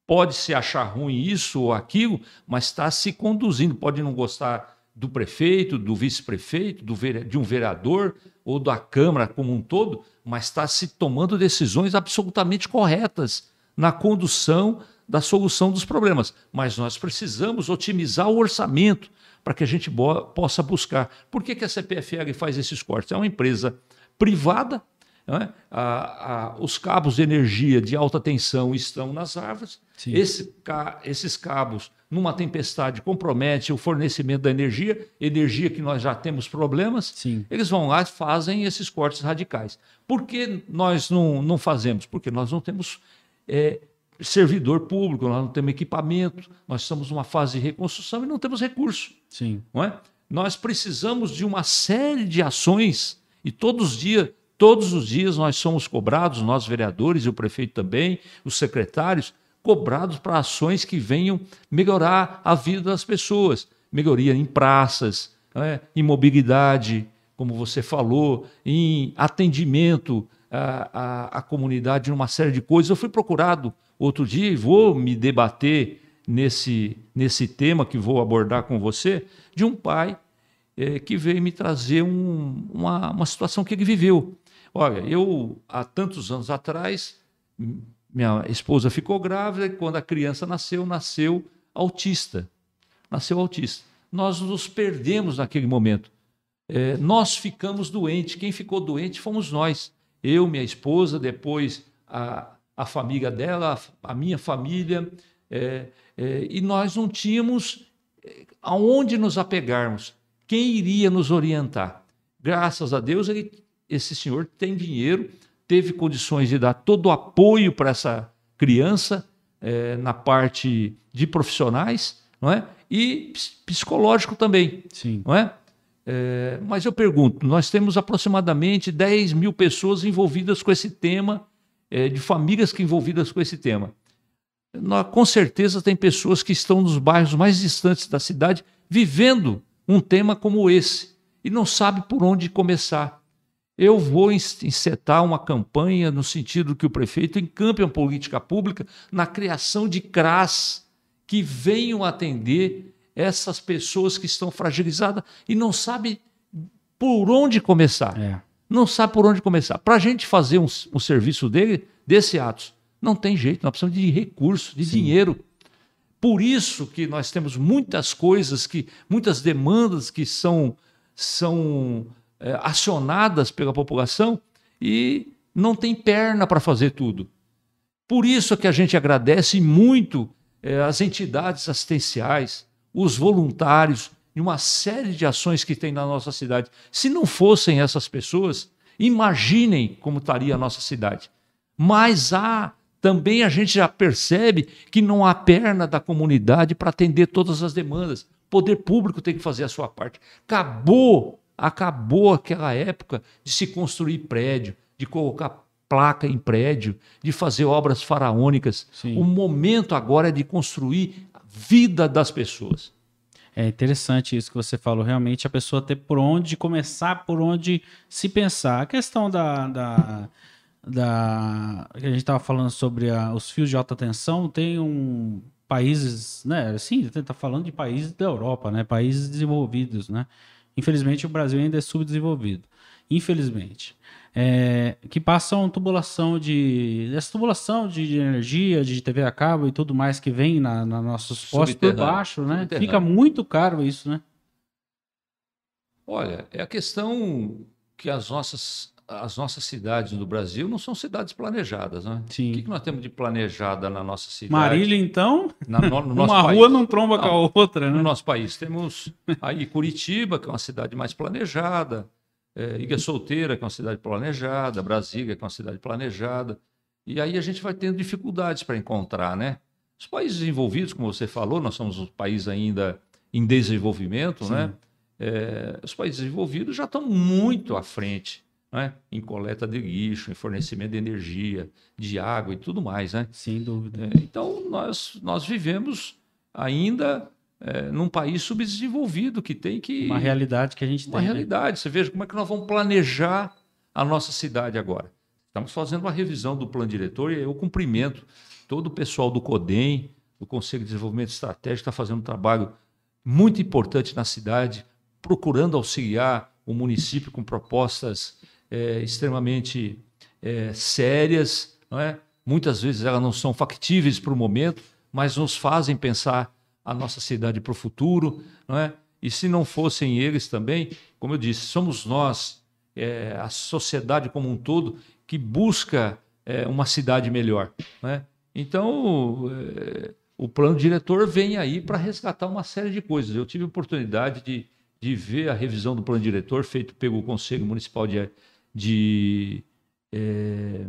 Pode se achar ruim isso ou aquilo, mas está se conduzindo. Pode não gostar do prefeito, do vice-prefeito, de um vereador ou da Câmara como um todo, mas está se tomando decisões absolutamente corretas na condução da solução dos problemas. Mas nós precisamos otimizar o orçamento para que a gente possa buscar. Por que, que a CPFL faz esses cortes? É uma empresa privada, é? os cabos de energia de alta tensão estão nas árvores, Esse, esses cabos numa tempestade compromete o fornecimento da energia, energia que nós já temos problemas, Sim. eles vão lá e fazem esses cortes radicais. Por que nós não, não fazemos? Porque nós não temos é, servidor público, nós não temos equipamento, nós estamos numa fase de reconstrução e não temos recurso. Sim. Não é? Nós precisamos de uma série de ações e todos os dias Todos os dias nós somos cobrados, nós vereadores e o prefeito também, os secretários, cobrados para ações que venham melhorar a vida das pessoas. Melhoria em praças, né? em mobilidade, como você falou, em atendimento à, à, à comunidade, numa série de coisas. Eu fui procurado outro dia e vou me debater nesse, nesse tema que vou abordar com você, de um pai é, que veio me trazer um, uma, uma situação que ele viveu. Olha, eu há tantos anos atrás minha esposa ficou grávida e quando a criança nasceu, nasceu autista. Nasceu autista. Nós nos perdemos naquele momento. É, nós ficamos doentes. Quem ficou doente fomos nós. Eu, minha esposa, depois a, a família dela, a, a minha família. É, é, e nós não tínhamos é, aonde nos apegarmos. Quem iria nos orientar? Graças a Deus, ele, esse senhor tem dinheiro, teve condições de dar todo o apoio para essa criança é, na parte de profissionais, não é? E psicológico também, Sim. não é? é? Mas eu pergunto, nós temos aproximadamente 10 mil pessoas envolvidas com esse tema, é, de famílias que envolvidas com esse tema. Nós, com certeza tem pessoas que estão nos bairros mais distantes da cidade vivendo um tema como esse e não sabe por onde começar. Eu vou encetar uma campanha no sentido que o prefeito encampe uma política pública na criação de CRAS que venham atender essas pessoas que estão fragilizadas e não sabem por onde começar. É. Não sabe por onde começar. Para a gente fazer um, um, serviço dele, desse ato, não tem jeito, nós precisamos de recurso, de Sim. dinheiro. Por isso que nós temos muitas coisas, que muitas demandas que são, são é, acionadas pela população e não tem perna para fazer tudo. Por isso que a gente agradece muito é, as entidades assistenciais, os voluntários e uma série de ações que tem na nossa cidade. Se não fossem essas pessoas, imaginem como estaria a nossa cidade. Mas há também a gente já percebe que não há perna da comunidade para atender todas as demandas. O poder público tem que fazer a sua parte. Acabou Acabou aquela época de se construir prédio, de colocar placa em prédio, de fazer obras faraônicas. Sim. O momento agora é de construir a vida das pessoas. É interessante isso que você falou. Realmente a pessoa ter por onde começar, por onde se pensar. A questão da. da, da que a gente estava falando sobre a, os fios de alta tensão, tem um países, né? Sim, está falando de países da Europa, né? Países desenvolvidos, né? Infelizmente, o Brasil ainda é subdesenvolvido. Infelizmente. É, que passam tubulação de. Essa tubulação de, energia, de TV a cabo e tudo mais que vem na, na nossos postos por baixo, né? Fica muito caro isso, né? Olha, é a questão que as nossas, as nossas cidades do Brasil não são cidades planejadas, né? Sim. O que, que nós temos de planejada na nossa cidade? Marília, então? Na, no, no Uma rua não tromba não, com a outra, né? No nosso país temos aí Curitiba, que é uma cidade mais planejada, é, Ilha Solteira, que é uma cidade planejada, Brasília, que é uma cidade planejada. E aí a gente vai tendo dificuldades para encontrar, né? Os países desenvolvidos, como você falou, nós somos um país ainda em desenvolvimento, né? É, os países desenvolvidos já estão muito à frente né? em coleta de lixo, em fornecimento de energia, de água e tudo mais. Né? Sem dúvida. É, então, nós, nós vivemos ainda é, num país subdesenvolvido que tem que. Uma realidade que a gente uma tem. Uma né? realidade. Né? Você veja como é que nós vamos planejar a nossa cidade agora. Estamos fazendo uma revisão do plano diretor e eu cumprimento todo o pessoal do CODEM, do Conselho de Desenvolvimento Estratégico, está fazendo um trabalho muito importante na cidade, procurando auxiliar o município com propostas é, extremamente é, sérias, não é? muitas vezes elas não são factíveis para o momento, mas nos fazem pensar a nossa cidade para o futuro. Não é? E se não fossem eles também, como eu disse, somos nós, é, a sociedade como um todo, que busca é, uma cidade melhor. É? Então, é, o plano diretor vem aí para resgatar uma série de coisas. Eu tive oportunidade de, de ver a revisão do plano diretor feito pelo Conselho Municipal de de, é,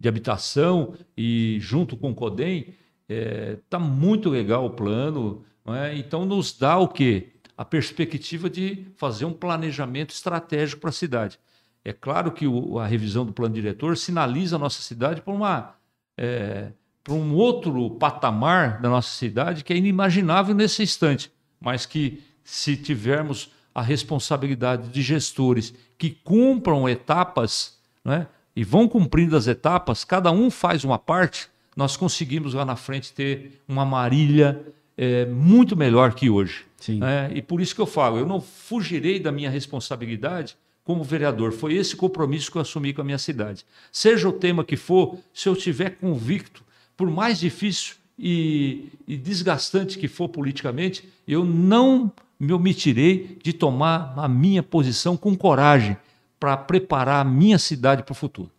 de habitação e junto com o CODEM, está é, tá muito legal o plano. É? Então, nos dá o quê? A perspectiva de fazer um planejamento estratégico para a cidade. É claro que o, a revisão do plano diretor sinaliza a nossa cidade para uma. É, para um outro patamar da nossa cidade que é inimaginável nesse instante, mas que se tivermos a responsabilidade de gestores que cumpram etapas né, e vão cumprindo as etapas, cada um faz uma parte, nós conseguimos lá na frente ter uma Marília é, muito melhor que hoje. É, e por isso que eu falo, eu não fugirei da minha responsabilidade como vereador. Foi esse compromisso que eu assumi com a minha cidade. Seja o tema que for, se eu tiver convicto, por mais difícil e, e desgastante que for politicamente, eu não me omitirei de tomar a minha posição com coragem para preparar a minha cidade para o futuro.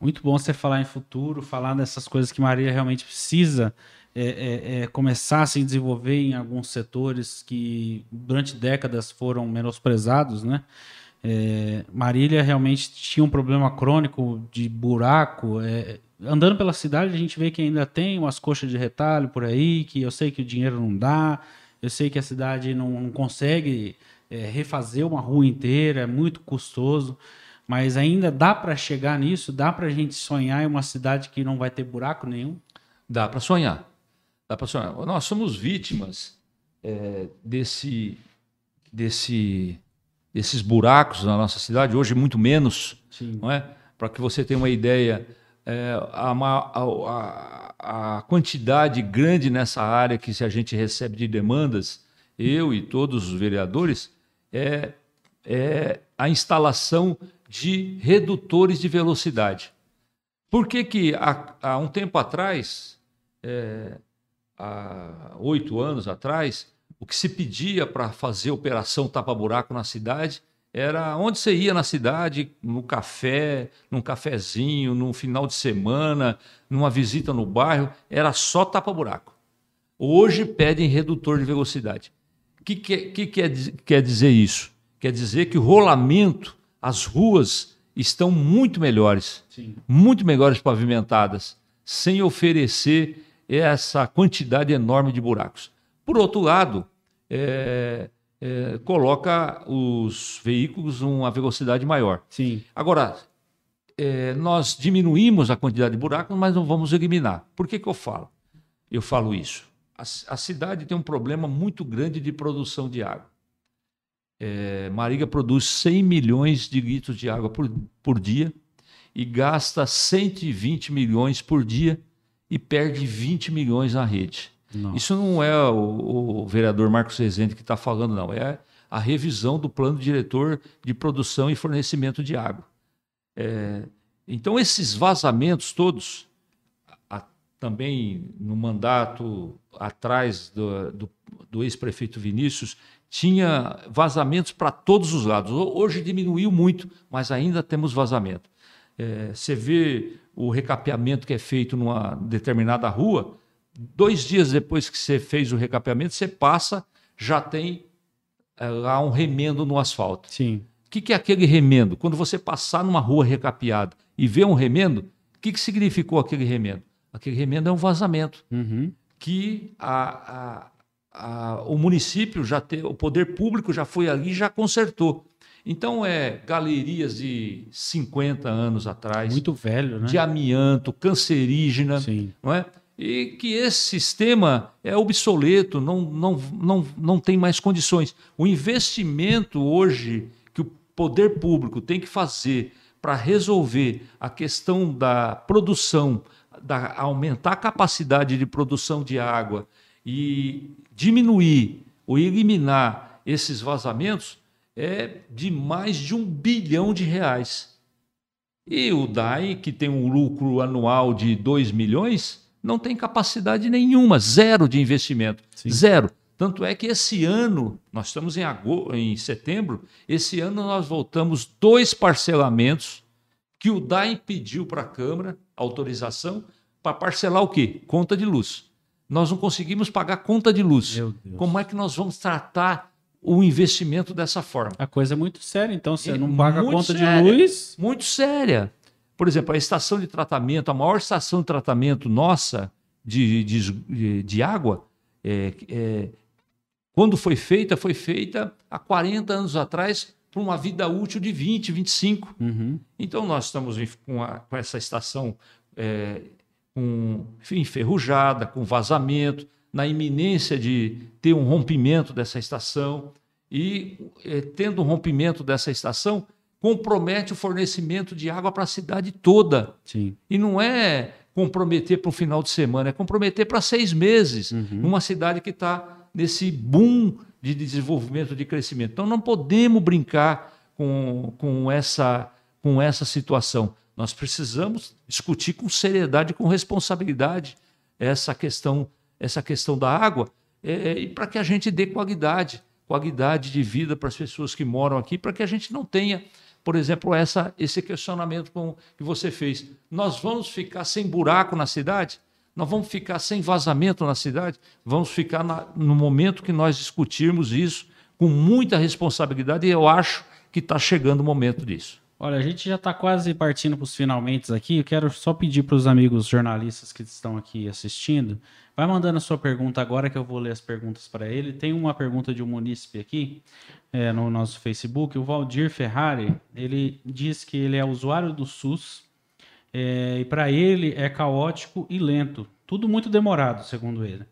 Muito bom você falar em futuro, falar dessas coisas que Maria realmente precisa é, é, é, começar a se desenvolver em alguns setores que durante décadas foram menosprezados, né? É, Marília realmente tinha um problema crônico de buraco. Andando pela cidade, a gente vê que ainda tem umas coxas de retalho por aí, que eu sei que o dinheiro não dá, eu sei que a cidade não, não consegue é, refazer uma rua inteira, é muito custoso, mas ainda dá para chegar nisso? Dá para a gente sonhar em uma cidade que não vai ter buraco nenhum? Dá para sonhar. Dá para sonhar. Nós somos vítimas é, desse, desse, desses buracos na nossa cidade, hoje muito menos, Sim. não é? Para que você tenha uma ideia, é, a, a, a quantidade grande nessa área que se a gente recebe de demandas, eu e todos os vereadores, é, é a instalação de redutores de velocidade. Por que, que há, há um tempo atrás, é, há oito anos atrás, o que se pedia para fazer operação tapa-buraco na cidade era onde você ia na cidade, no café, num cafezinho, num final de semana, numa visita no bairro, era só tapa-buraco. Hoje pedem redutor de velocidade. O que, que, que quer, quer dizer isso? Quer dizer que o rolamento, as ruas estão muito melhores, Sim. muito melhores pavimentadas, sem oferecer essa quantidade enorme de buracos. Por outro lado, é, é, coloca os veículos numa velocidade maior. Sim. Agora, é, nós diminuímos a quantidade de buracos, mas não vamos eliminar. Por que, que eu falo? Eu falo isso. A, a cidade tem um problema muito grande de produção de água. É, Mariga produz 100 milhões de litros de água por, por dia e gasta 120 milhões por dia e perde 20 milhões na rede. Não. Isso não é o, o vereador Marcos Rezende que está falando, não. É a revisão do plano diretor de produção e fornecimento de água. É, então, esses vazamentos todos, a, também no mandato atrás do, do, do ex-prefeito Vinícius, tinha vazamentos para todos os lados. Hoje diminuiu muito, mas ainda temos vazamento. É, você vê o recapeamento que é feito numa determinada rua, dois dias depois que você fez o recapeamento, você passa, já tem é, lá um remendo no asfalto. Sim. que, que é aquele remendo? Quando você passar numa rua recapeada e ver um remendo, o que, que significou aquele remendo? Aquele remendo é um vazamento Uhum. que a, a, a, o município já tem, o poder público já foi ali e já consertou. Então é galerias de 50 anos atrás, Muito velho, né? de amianto, cancerígena, Sim. não é? E que esse sistema é obsoleto, não, não, não, não tem mais condições. O investimento hoje que o poder público tem que fazer para resolver a questão da produção, da, aumentar a capacidade de produção de água e diminuir ou eliminar esses vazamentos é de mais de um bilhão de reais. E o DAI, que tem um lucro anual de 2 milhões, não tem capacidade nenhuma, zero de investimento. Sim. Zero. Tanto é que esse ano, nós estamos em, agosto, em setembro, esse ano nós voltamos dois parcelamentos que o DAI pediu para a Câmara, autorização, para parcelar o quê? Conta de luz. Nós não conseguimos pagar conta de luz. Como é que nós vamos tratar o investimento dessa forma? A coisa é muito séria, então você É não paga conta séria. de luz. muito séria. Por exemplo, a estação de tratamento, a maior estação de tratamento nossa de, de, de- água, é, é, quando foi feita, foi feita há 40 anos atrás para uma vida útil de 20, 25. Uhum. Então, nós estamos com, a- com essa estação é, com, enferrujada, com vazamento, na iminência de ter um rompimento dessa estação. E, é, tendo um rompimento dessa estação, compromete o fornecimento de água para a cidade toda. Sim. E não é comprometer para um final de semana, é comprometer para seis meses, Uhum. numa cidade que está nesse boom de desenvolvimento, de crescimento. Então não podemos brincar com, com, essa, com essa situação. Nós precisamos discutir com seriedade, com responsabilidade, essa questão, essa questão da água, é, e para que a gente dê qualidade, qualidade de vida para as pessoas que moram aqui, para que a gente não tenha, por exemplo, essa, esse questionamento com, que você fez. Nós vamos ficar sem buraco na cidade? Nós vamos ficar sem vazamento na cidade? Vamos ficar na- no momento que nós discutirmos isso com muita responsabilidade, e eu acho que está chegando o momento disso. Olha, a gente já está quase partindo para os finalmente aqui. Eu quero só pedir para os amigos jornalistas que estão aqui assistindo, vai mandando a sua pergunta agora que eu vou ler as perguntas para ele. Tem uma pergunta de um munícipe aqui é, no nosso Facebook, o Valdir Ferrari. Ele diz que ele é usuário do SUS é, e para ele é caótico e lento, tudo muito demorado, segundo ele.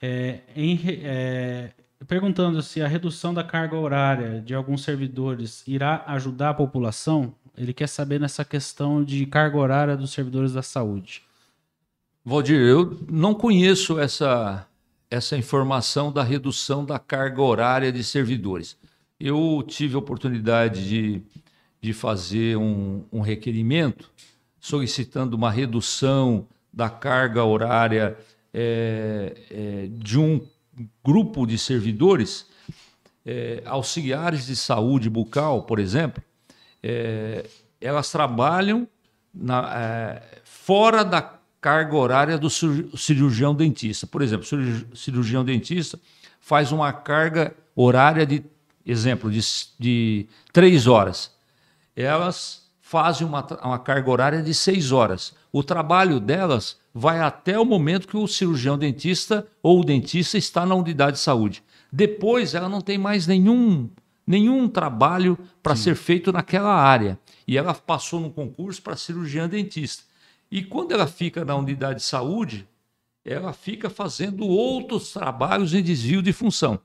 É, em é, perguntando se a redução da carga horária de alguns servidores irá ajudar a população, ele quer saber nessa questão de carga horária dos servidores da saúde. Valdir, eu não conheço essa, essa informação da redução da carga horária de servidores. Eu tive a oportunidade de, de fazer um, um requerimento solicitando uma redução da carga horária eh, eh, de um grupo de servidores, eh, auxiliares de saúde bucal, por exemplo, eh, elas trabalham na, eh, fora da carga horária do cir- cirurgião dentista. Por exemplo, o cirurgi- cirurgião dentista faz uma carga horária de, exemplo, de, de três horas. Elas fazem uma, uma carga horária de seis horas. O trabalho delas vai até o momento que o cirurgião dentista ou o dentista está na unidade de saúde. Depois, ela não tem mais nenhum, nenhum trabalho para ser feito naquela área. E ela passou no concurso para cirurgiã dentista. E quando ela fica na unidade de saúde, ela fica fazendo outros trabalhos em desvio de função.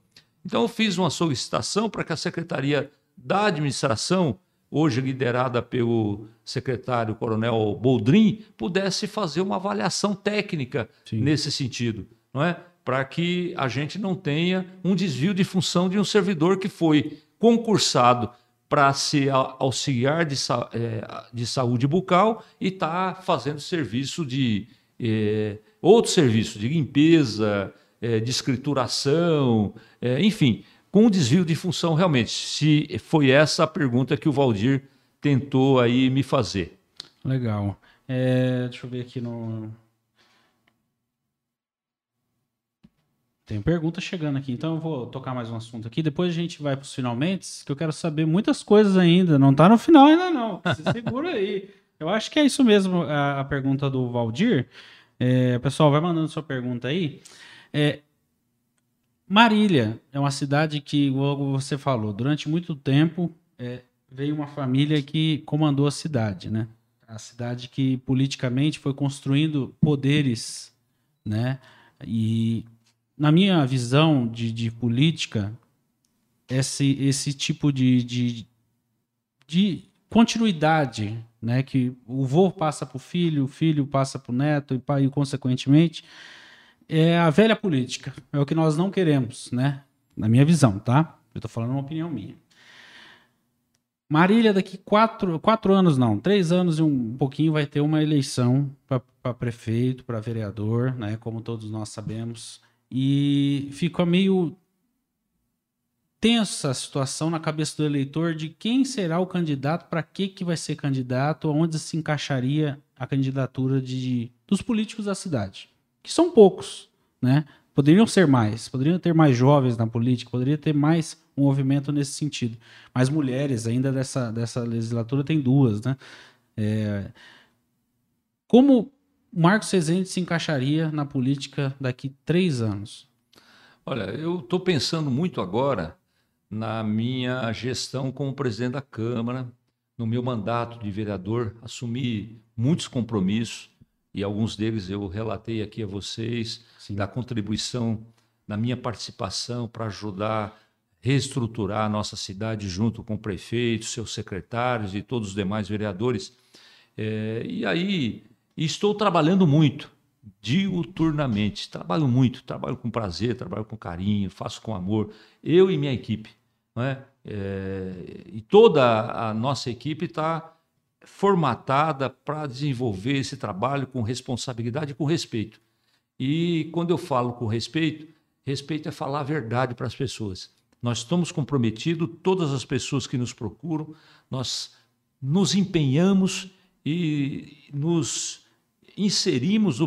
Então, eu fiz uma solicitação para que a Secretaria da Administração, hoje liderada pelo secretário Coronel Boldrin, pudesse fazer uma avaliação técnica Sim. nesse sentido, não é? Para que a gente não tenha um desvio de função de um servidor que foi concursado para ser au- auxiliar de, eh, de saúde bucal e está fazendo serviço de eh, outros serviços de limpeza, eh, de escrituração, eh, enfim, com desvio de função realmente. Se foi essa a pergunta que o Valdir tentou aí me fazer. Legal. É, deixa eu ver aqui no. Tem pergunta chegando aqui, então eu vou tocar mais um assunto aqui. Depois a gente vai para os finalmente, que eu quero saber muitas coisas ainda. Não está no final ainda, não. Se segura aí. Eu acho que é isso mesmo a, a pergunta do Valdir. É, pessoal, vai mandando sua pergunta aí. É, Marília é uma cidade que, como você falou, durante muito tempo é, veio uma família que comandou a cidade, né? A cidade que politicamente foi construindo poderes, né? E na minha visão de, de política, esse, esse tipo de, de, de continuidade, né? Que o vô passa para o filho, o filho passa para o neto e, e consequentemente é a velha política. É o que nós não queremos, né? Na minha visão, tá? Eu estou falando uma opinião minha. Marília, daqui quatro, quatro anos, não, três anos e um pouquinho, vai ter uma eleição para prefeito, para vereador, né? Como todos nós sabemos. E fica meio tensa a situação na cabeça do eleitor de quem será o candidato, para que, que vai ser candidato, onde se encaixaria a candidatura de, dos políticos da cidade que são poucos, né? Poderiam ser mais, poderiam ter mais jovens na política, poderia ter mais um movimento nesse sentido. Mas mulheres, ainda dessa, dessa legislatura, tem duas, né? É... Como Marcos Rezende se encaixaria na política daqui três anos? Olha, eu estou pensando muito agora na minha gestão como presidente da Câmara, no meu mandato de vereador, assumi muitos compromissos, e alguns deles eu relatei aqui a vocês, Sim. da contribuição, da minha participação para ajudar a reestruturar a nossa cidade junto com o prefeito, seus secretários e todos os demais vereadores. É, e aí estou trabalhando muito, diuturnamente. Trabalho muito, trabalho com prazer, trabalho com carinho, faço com amor, eu e minha equipe. Não é? É, e toda a nossa equipe está formatada para desenvolver esse trabalho com responsabilidade e com respeito. E quando eu falo com respeito, respeito é falar a verdade para as pessoas. Nós estamos comprometidos, todas as pessoas que nos procuram, nós nos empenhamos e nos inserimos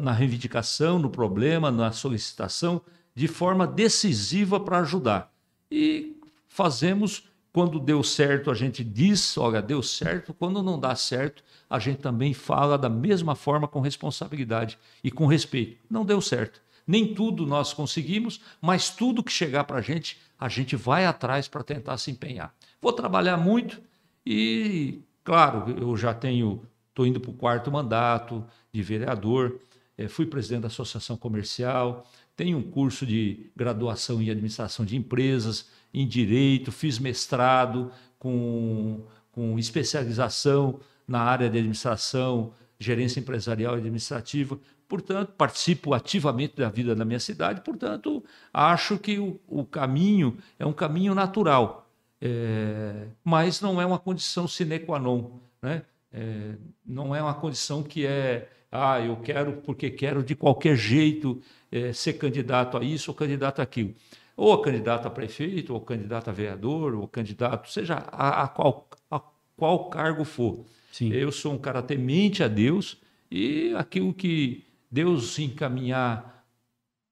na reivindicação, no problema, na solicitação, de forma decisiva para ajudar. E fazemos quando deu certo, a gente diz, olha, deu certo. Quando não dá certo, a gente também fala da mesma forma com responsabilidade e com respeito. Não deu certo. Nem tudo nós conseguimos, mas tudo que chegar para a gente, a gente vai atrás para tentar se empenhar. Vou trabalhar muito e, claro, eu já tenho, estou indo para o quarto mandato de vereador, é, fui presidente da Associação Comercial, tenho um curso de graduação em administração de empresas, em direito, fiz mestrado com, com especialização na área de administração, gerência empresarial e administrativa. Portanto, participo ativamente da vida da minha cidade, portanto, acho que o, o caminho é um caminho natural, é, mas não é uma condição sine qua non. Né? É, não é uma condição que é, ah, eu quero porque quero de qualquer jeito é, ser candidato a isso ou candidato a aquilo ou candidato a prefeito, ou candidato a vereador, ou candidato, seja a, a, qual, a qual cargo for. Sim. Eu sou um cara temente a Deus e aquilo que Deus encaminhar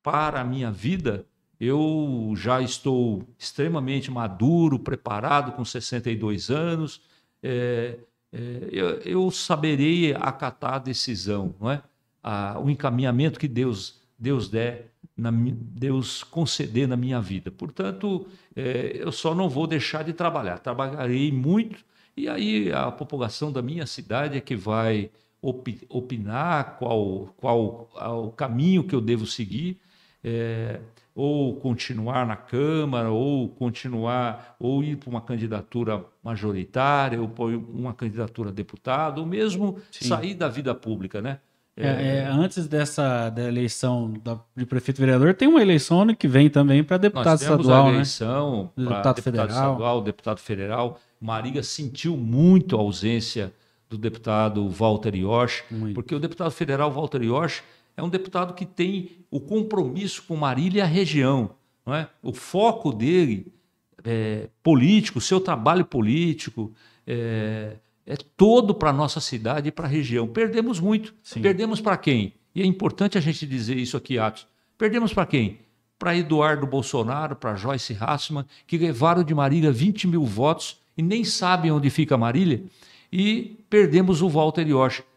para a minha vida, eu já estou extremamente maduro, preparado, com 62 anos. É, é, eu, eu, saberei acatar a decisão, não é? o encaminhamento que Deus, Deus der na, Deus conceder na minha vida. Portanto, é, eu só não vou deixar de trabalhar. Trabalharei muito e aí a população da minha cidade é que vai opinar qual, qual o caminho que eu devo seguir. É, ou continuar na Câmara, ou continuar, ou ir para uma candidatura majoritária, ou para uma candidatura a deputado, ou mesmo Sim. sair da vida pública, né? É, é, antes dessa da eleição da, de prefeito vereador, tem uma eleição ano que vem também para deputado Nós temos estadual. A né? eleição né? deputado, deputado federal. estadual, deputado federal. Marília sentiu muito a ausência do deputado Walter Iosh, porque o deputado federal Walter Iosh é um deputado que tem o compromisso com Marília e a região. Não é? O foco dele é político, seu trabalho político. É, é todo para a nossa cidade e para a região. Perdemos muito. Sim. Perdemos para quem? E é importante a gente dizer isso aqui, Atos. Perdemos para quem? para Eduardo Bolsonaro, para Joyce Hassmann, que levaram de Marília 20 mil votos e nem sabem onde fica Marília. E perdemos o Walter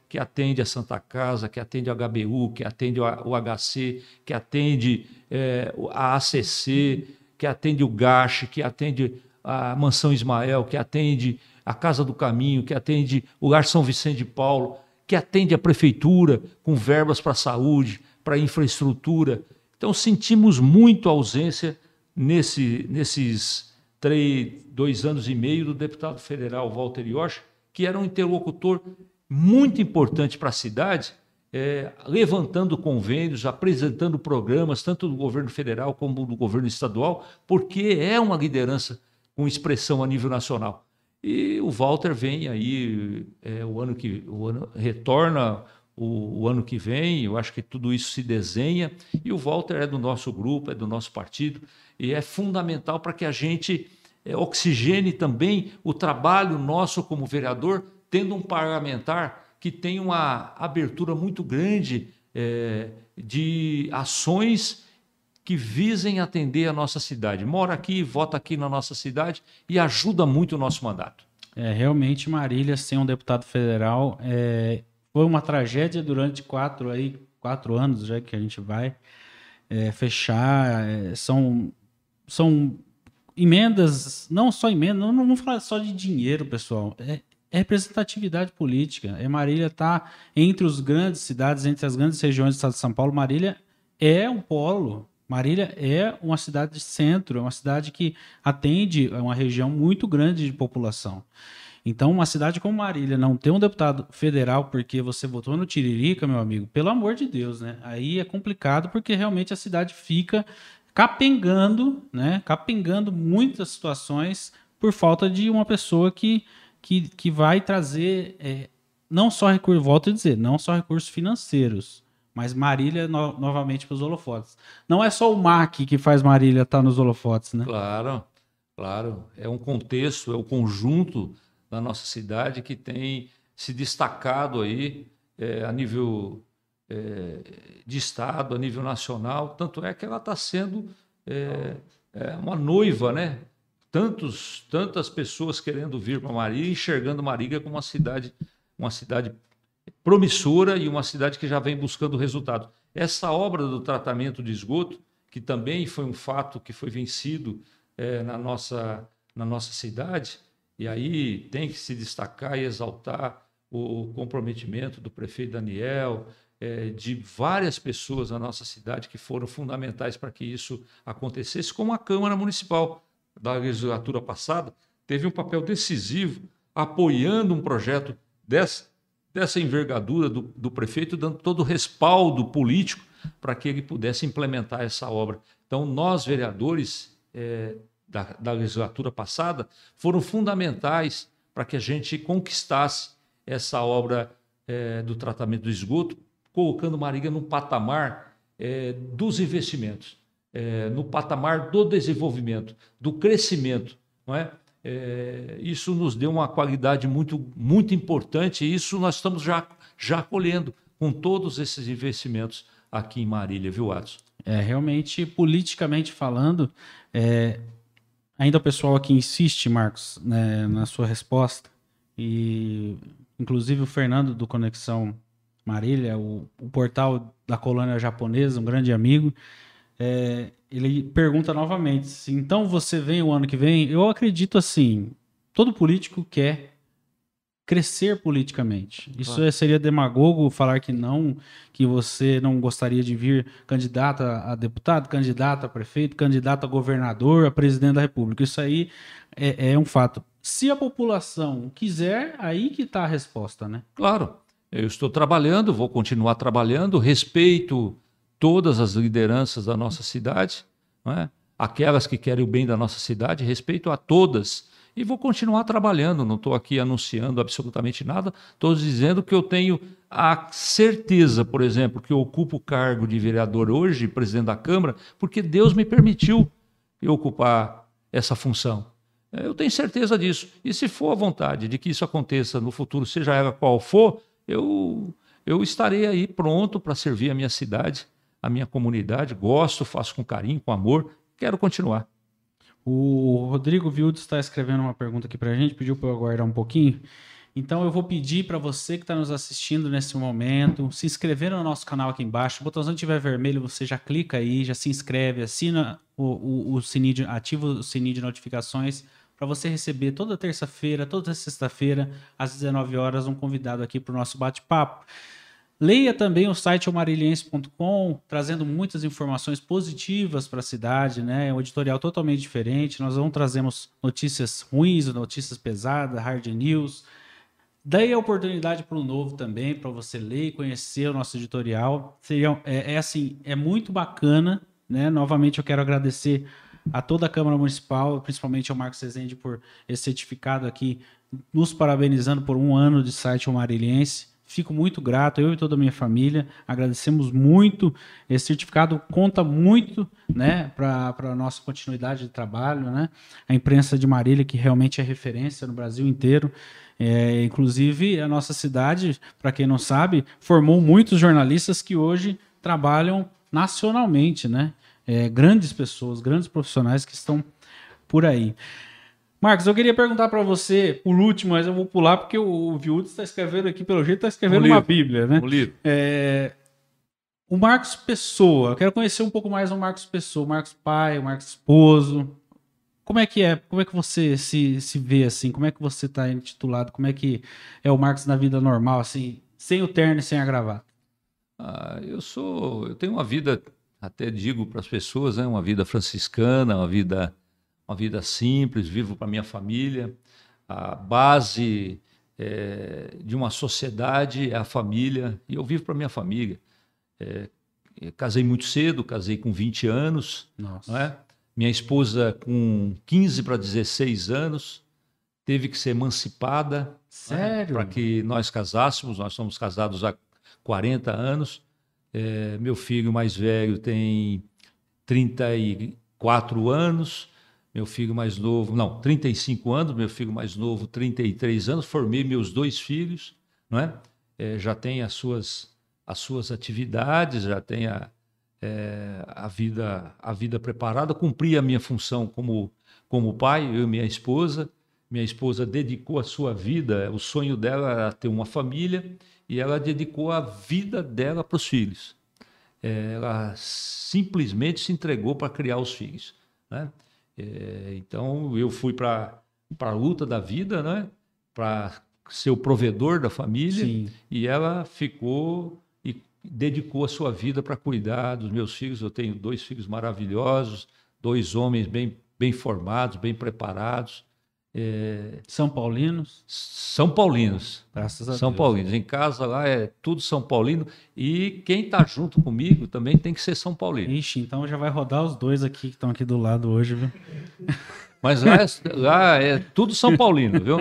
que atende a Santa Casa, que atende a HBU, que atende o HC, que atende é, a ACC, que atende o GASH, que atende a Mansão Ismael, que atende a Casa do Caminho, que atende o Lar São Vicente de Paulo, que atende a prefeitura com verbas para saúde, para infraestrutura. Então sentimos muito a ausência nesse, nesses três, dois anos e meio do deputado federal Walter Yorsch, que era um interlocutor muito importante para a cidade, é, levantando convênios, apresentando programas, tanto do governo federal como do governo estadual, porque é uma liderança com expressão a nível nacional. E o Walter vem aí, é, o ano que o ano, retorna o, o, ano que vem, eu acho que tudo isso se desenha, e o Walter é do nosso grupo, é do nosso partido, e é fundamental para que a gente é, oxigene também o trabalho nosso como vereador, tendo um parlamentar que tem uma abertura muito grande é, de ações que visem atender a nossa cidade. Mora aqui, vota aqui na nossa cidade e ajuda muito o nosso mandato. É, realmente, Marília, sem um deputado federal, é, foi uma tragédia durante quatro, aí, quatro anos já que a gente vai é, fechar. É, são, são emendas, não só emendas, não, vamos falar só de dinheiro, pessoal. É, é representatividade política. É Marília está entre as grandes cidades, entre as grandes regiões do estado de São Paulo. Marília é um polo. Marília é uma cidade de centro, é uma cidade que atende uma região muito grande de população. Então, uma cidade como Marília não ter um deputado federal porque você votou no Tiririca, meu amigo, pelo amor de Deus, né? Aí é complicado porque realmente a cidade fica capengando, né? Capengando muitas situações por falta de uma pessoa que que, que vai trazer é, não só recursos, volto a dizer, não só recursos financeiros, mas Marília no, novamente para os holofotes. Não é só o MAC que faz Marília estar tá nos holofotes, né? Claro, claro. É um contexto, é o conjunto da nossa cidade que tem se destacado aí é, a nível é, de Estado, a nível nacional. Tanto é que ela está sendo é, é uma noiva, né? tantos, tantas pessoas querendo vir para Marília, enxergando Marília como uma cidade, uma cidade promissora e uma cidade que já vem buscando resultado. Essa obra do tratamento de esgoto, que também foi um fato que foi vencido é, na, nossa, na nossa cidade, e aí tem que se destacar e exaltar o comprometimento do prefeito Daniel, é, de várias pessoas na nossa cidade que foram fundamentais para que isso acontecesse, como a Câmara Municipal da legislatura passada, teve um papel decisivo apoiando um projeto dessa, dessa envergadura do, do prefeito, dando todo o respaldo político para que ele pudesse implementar essa obra. Então, nós, vereadores é, da, da legislatura passada, foram fundamentais para que a gente conquistasse essa obra é, do tratamento do esgoto, colocando Marília no patamar é, dos investimentos é, no patamar do desenvolvimento, do crescimento. Não é? É? isso nos deu uma qualidade muito, muito importante e isso nós estamos já, já colhendo com todos esses investimentos aqui em Marília, viu, Adson? É, realmente, politicamente falando, é, ainda o pessoal aqui insiste, Marcos, né, na sua resposta, e inclusive o Fernando do Conexão Marília, o, o portal da colônia japonesa, um grande amigo, é, ele pergunta novamente: se então você vem o ano que vem? Eu acredito assim: todo político quer crescer politicamente. Isso claro. seria demagogo falar que não, que você não gostaria de vir candidato a deputado, candidato a prefeito, candidato a governador, a presidente da República. Isso aí é, é um fato. Se a população quiser, aí que está a resposta, né? Claro. Eu estou trabalhando, vou continuar trabalhando, respeito todas as lideranças da nossa cidade, é? aquelas que querem o bem da nossa cidade, respeito a todas. E vou continuar trabalhando, não estou aqui anunciando absolutamente nada, estou dizendo que eu tenho a certeza, por exemplo, que eu ocupo o cargo de vereador hoje, presidente da Câmara, porque Deus me permitiu eu ocupar essa função. Eu tenho certeza disso. E se for a vontade de que isso aconteça no futuro, seja ela qual for, eu, eu estarei aí pronto para servir a minha cidade a minha comunidade, gosto, faço com carinho, com amor, quero continuar. O Rodrigo Vildes está escrevendo uma pergunta aqui para a gente, pediu para eu aguardar um pouquinho. Então eu vou pedir para você que está nos assistindo nesse momento, se inscrever no nosso canal aqui embaixo. O botãozinho estiver vermelho, você já clica aí, já se inscreve, assina o, o, o sininho, ativa o sininho de notificações para você receber toda terça-feira, toda sexta-feira, às 19 horas, um convidado aqui para o nosso bate-papo. Leia também o site omariliense.com, trazendo muitas informações positivas para a cidade, né? É um editorial totalmente diferente. Nós vamos trazemos notícias ruins, notícias pesadas, hard news, Daí a oportunidade para o novo também, para você ler e conhecer o nosso editorial. Seria, é, é, assim, é muito bacana, né? Novamente eu quero agradecer a toda a Câmara Municipal, principalmente ao Marcos Rezende por esse certificado aqui, nos parabenizando por um ano de site Marilhense. Fico muito grato, eu e toda a minha família. Agradecemos muito. Esse certificado conta muito né, para a nossa continuidade de trabalho. Né? A imprensa de Marília, que realmente é referência no Brasil inteiro. É, inclusive, a nossa cidade, para quem não sabe, formou muitos jornalistas que hoje trabalham nacionalmente, né? É, grandes pessoas, grandes profissionais que estão por aí. Marcos, eu queria perguntar para você, por último, mas eu vou pular porque o, o está escrevendo aqui, pelo jeito, está escrevendo um uma Bíblia, né? Um livro. É, o Marcos Pessoa, eu quero conhecer um pouco mais o Marcos Pessoa, o Marcos pai, o Marcos esposo, como é que é? Como é que você se, se vê assim? Como é que você está intitulado? Como é que é o Marcos na vida normal, assim, sem o terno e sem a gravata? Ah, eu sou, eu tenho uma vida, até digo para as pessoas, né, uma vida franciscana, uma vida, uma vida simples, vivo para minha família. A base é, de uma sociedade é a família e eu vivo para minha família. É, casei muito cedo, casei com 20 anos, é? Minha esposa, com 15 para 16 anos, teve que ser emancipada. Né, para que nós casássemos. Nós somos casados há 40 anos. É, meu filho mais velho tem 34 anos. Meu filho mais novo, não, 35 anos. Meu filho mais novo, 33 anos. Formei meus dois filhos, não é? é já tem as suas, as suas atividades, já tem a, é, a vida a vida preparada, cumpri a minha função como como pai, eu e minha esposa. Minha esposa dedicou a sua vida, o sonho dela era ter uma família e ela dedicou a vida dela para os filhos. É, ela simplesmente se entregou para criar os filhos. Né? É, então eu fui para a luta da vida, né? para ser o provedor da família Sim. e ela ficou dedicou a sua vida para cuidar dos meus filhos. Eu tenho dois filhos maravilhosos, dois homens bem, bem formados, bem preparados. É... São Paulinos? São Paulinos. Graças a São Deus. Paulinos. Em casa lá é tudo São Paulino. E quem está junto comigo também tem que ser São Paulino. Ixi, então já vai rodar os dois aqui que estão aqui do lado hoje, viu? Mas lá é, lá é tudo São Paulino, viu?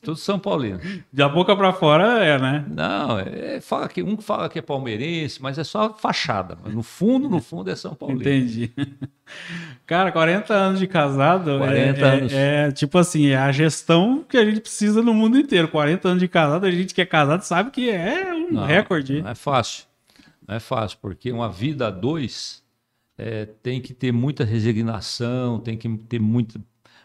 Tudo São Paulino. De boca para fora é, né? Não, é, fala que, um fala que é palmeirense, mas é só fachada. Mas no fundo, no fundo é São Paulino. Entendi. Cara, 40 anos de casado 40 é, é, anos. É, é, tipo assim, é a gestão que a gente precisa no mundo inteiro. 40 anos de casado, a gente que é casado sabe que é um não, recorde. Não é fácil. Não é fácil, porque uma vida a dois é, tem que ter muita resignação, tem que ter muito,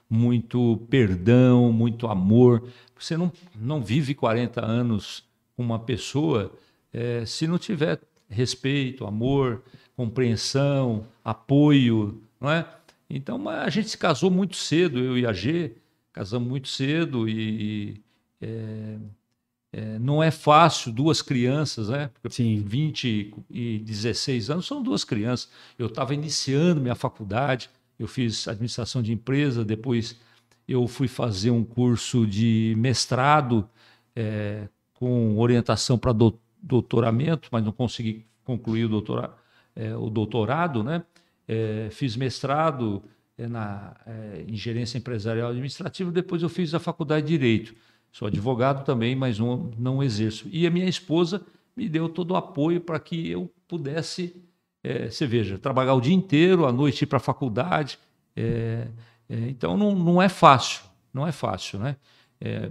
muito perdão, muito amor. Você não, não vive 40 anos com uma pessoa é, se não tiver respeito, amor, compreensão, apoio, não é? Então a gente se casou muito cedo, eu e a G, casamos muito cedo e, é, é, não é fácil, duas crianças, né? Porque Sim. 20 e 16 anos são duas crianças. Eu estava iniciando minha faculdade, eu fiz administração de empresa, depois eu fui fazer um curso de mestrado é, com orientação para do, doutoramento, mas não consegui concluir o, doutora, é, o doutorado, né? É, fiz mestrado é, na, é, em gerência empresarial administrativa, depois eu fiz a faculdade de Direito. Sou advogado também, mas não, não exerço. E a minha esposa me deu todo o apoio para que eu pudesse, é, você veja, trabalhar o dia inteiro, à noite ir para a faculdade. É, é, então não, não é fácil, não é fácil, né? É,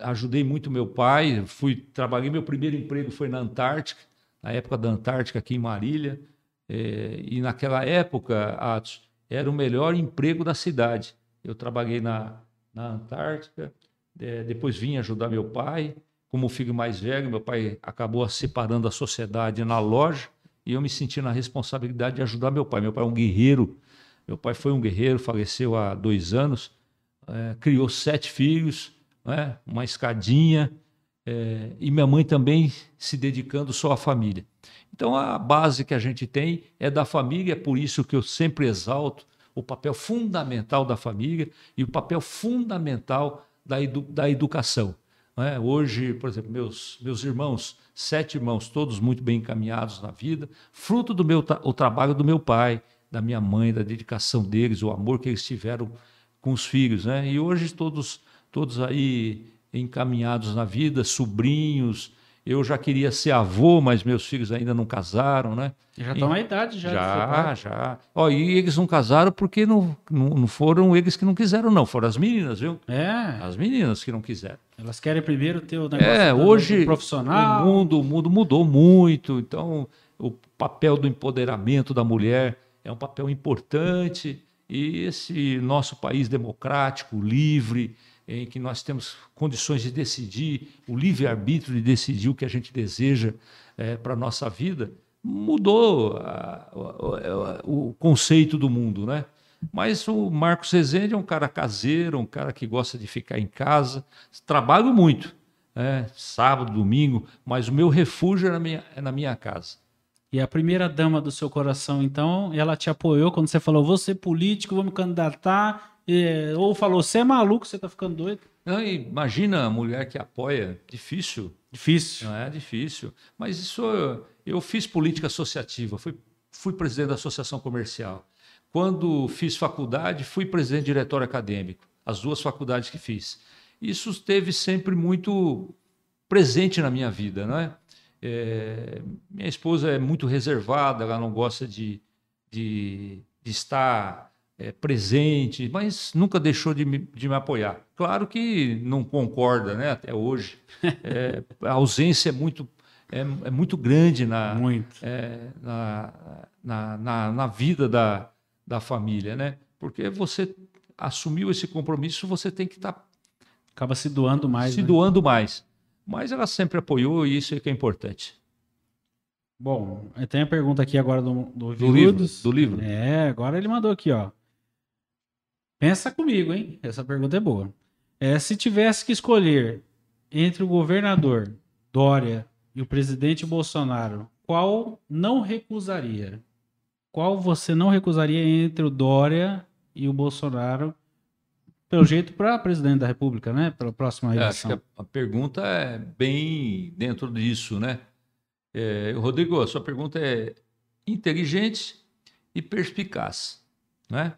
ajudei muito meu pai, fui trabalhei meu primeiro emprego foi na Antártica, na época da Antártica aqui em Marília. É, e naquela época, Atos, era o melhor emprego da cidade. Eu trabalhei na, na Antártica, é, depois vim ajudar meu pai. Como filho mais velho, meu pai acabou separando a sociedade na loja e eu me senti na responsabilidade de ajudar meu pai. Meu pai é um guerreiro. Meu pai foi um guerreiro, faleceu há dois anos, é, criou sete filhos, né, uma escadinha, é, e minha mãe também se dedicando só à família. Então a base que a gente tem é da família, é por isso que eu sempre exalto o papel fundamental da família e o papel fundamental da, edu da educação. É? Hoje, por exemplo, meus, meus irmãos, sete irmãos, todos muito bem encaminhados na vida, fruto do meu o trabalho do meu pai, da minha mãe, da dedicação deles, o amor que eles tiveram com os filhos. Né? E hoje todos, todos aí encaminhados na vida, sobrinhos, eu já queria ser avô, mas meus filhos ainda não casaram, né? Já estão na idade, já. Já, já. Ó, e eles não casaram porque não, não, não, foram eles que não quiseram, não. Foram as meninas, viu? É. As meninas que não quiseram. Elas querem primeiro ter o negócio é, hoje, profissional. O mundo, o mundo mudou muito, então o papel do empoderamento da mulher é um papel importante. E esse nosso país democrático, livre, em que nós temos condições de decidir, o livre-arbítrio de decidir o que a gente deseja é, para a nossa vida, mudou a, a, o conceito do mundo, né? Mas o Marcos Rezende é um cara caseiro, um cara que gosta de ficar em casa, trabalho muito, né? sábado, domingo, mas o meu refúgio é na minha, é na minha casa. E a primeira dama do seu coração, então, ela te apoiou quando você falou, vou ser político, vou me candidatar, é, ou falou, você é maluco, você tá ficando doido. Não, imagina a mulher que apoia, difícil. Difícil. Não é difícil. Mas isso, eu fiz política associativa, fui, fui presidente da associação comercial. Quando fiz faculdade, fui presidente do diretório acadêmico, as duas faculdades que fiz. Isso esteve sempre muito presente na minha vida, não é? é minha esposa é muito reservada, ela não gosta de, de, de estar é, presente, mas nunca deixou de me, de me apoiar. Claro que não concorda, né? Até hoje. É, a ausência é muito, é, é muito grande na, muito. É, na, na, na, na, vida da, da família, né? Porque você assumiu esse compromisso, você tem que estar. Tá Acaba se doando mais. Se né? doando mais. Mas ela sempre apoiou e isso é que é importante. Bom, tem a pergunta aqui agora do, do, do livro. Do livro. É, agora ele mandou aqui, ó. Pensa comigo, hein? Essa pergunta é boa. É, se tivesse que escolher entre o governador Dória e o presidente Bolsonaro, qual não recusaria? Qual você não recusaria entre o Dória e o Bolsonaro? Pelo jeito, para presidente da República, né? Pela próxima eleição. É, acho que a, a, pergunta é bem dentro disso, né? É, Rodrigo, a sua pergunta é inteligente e perspicaz, né?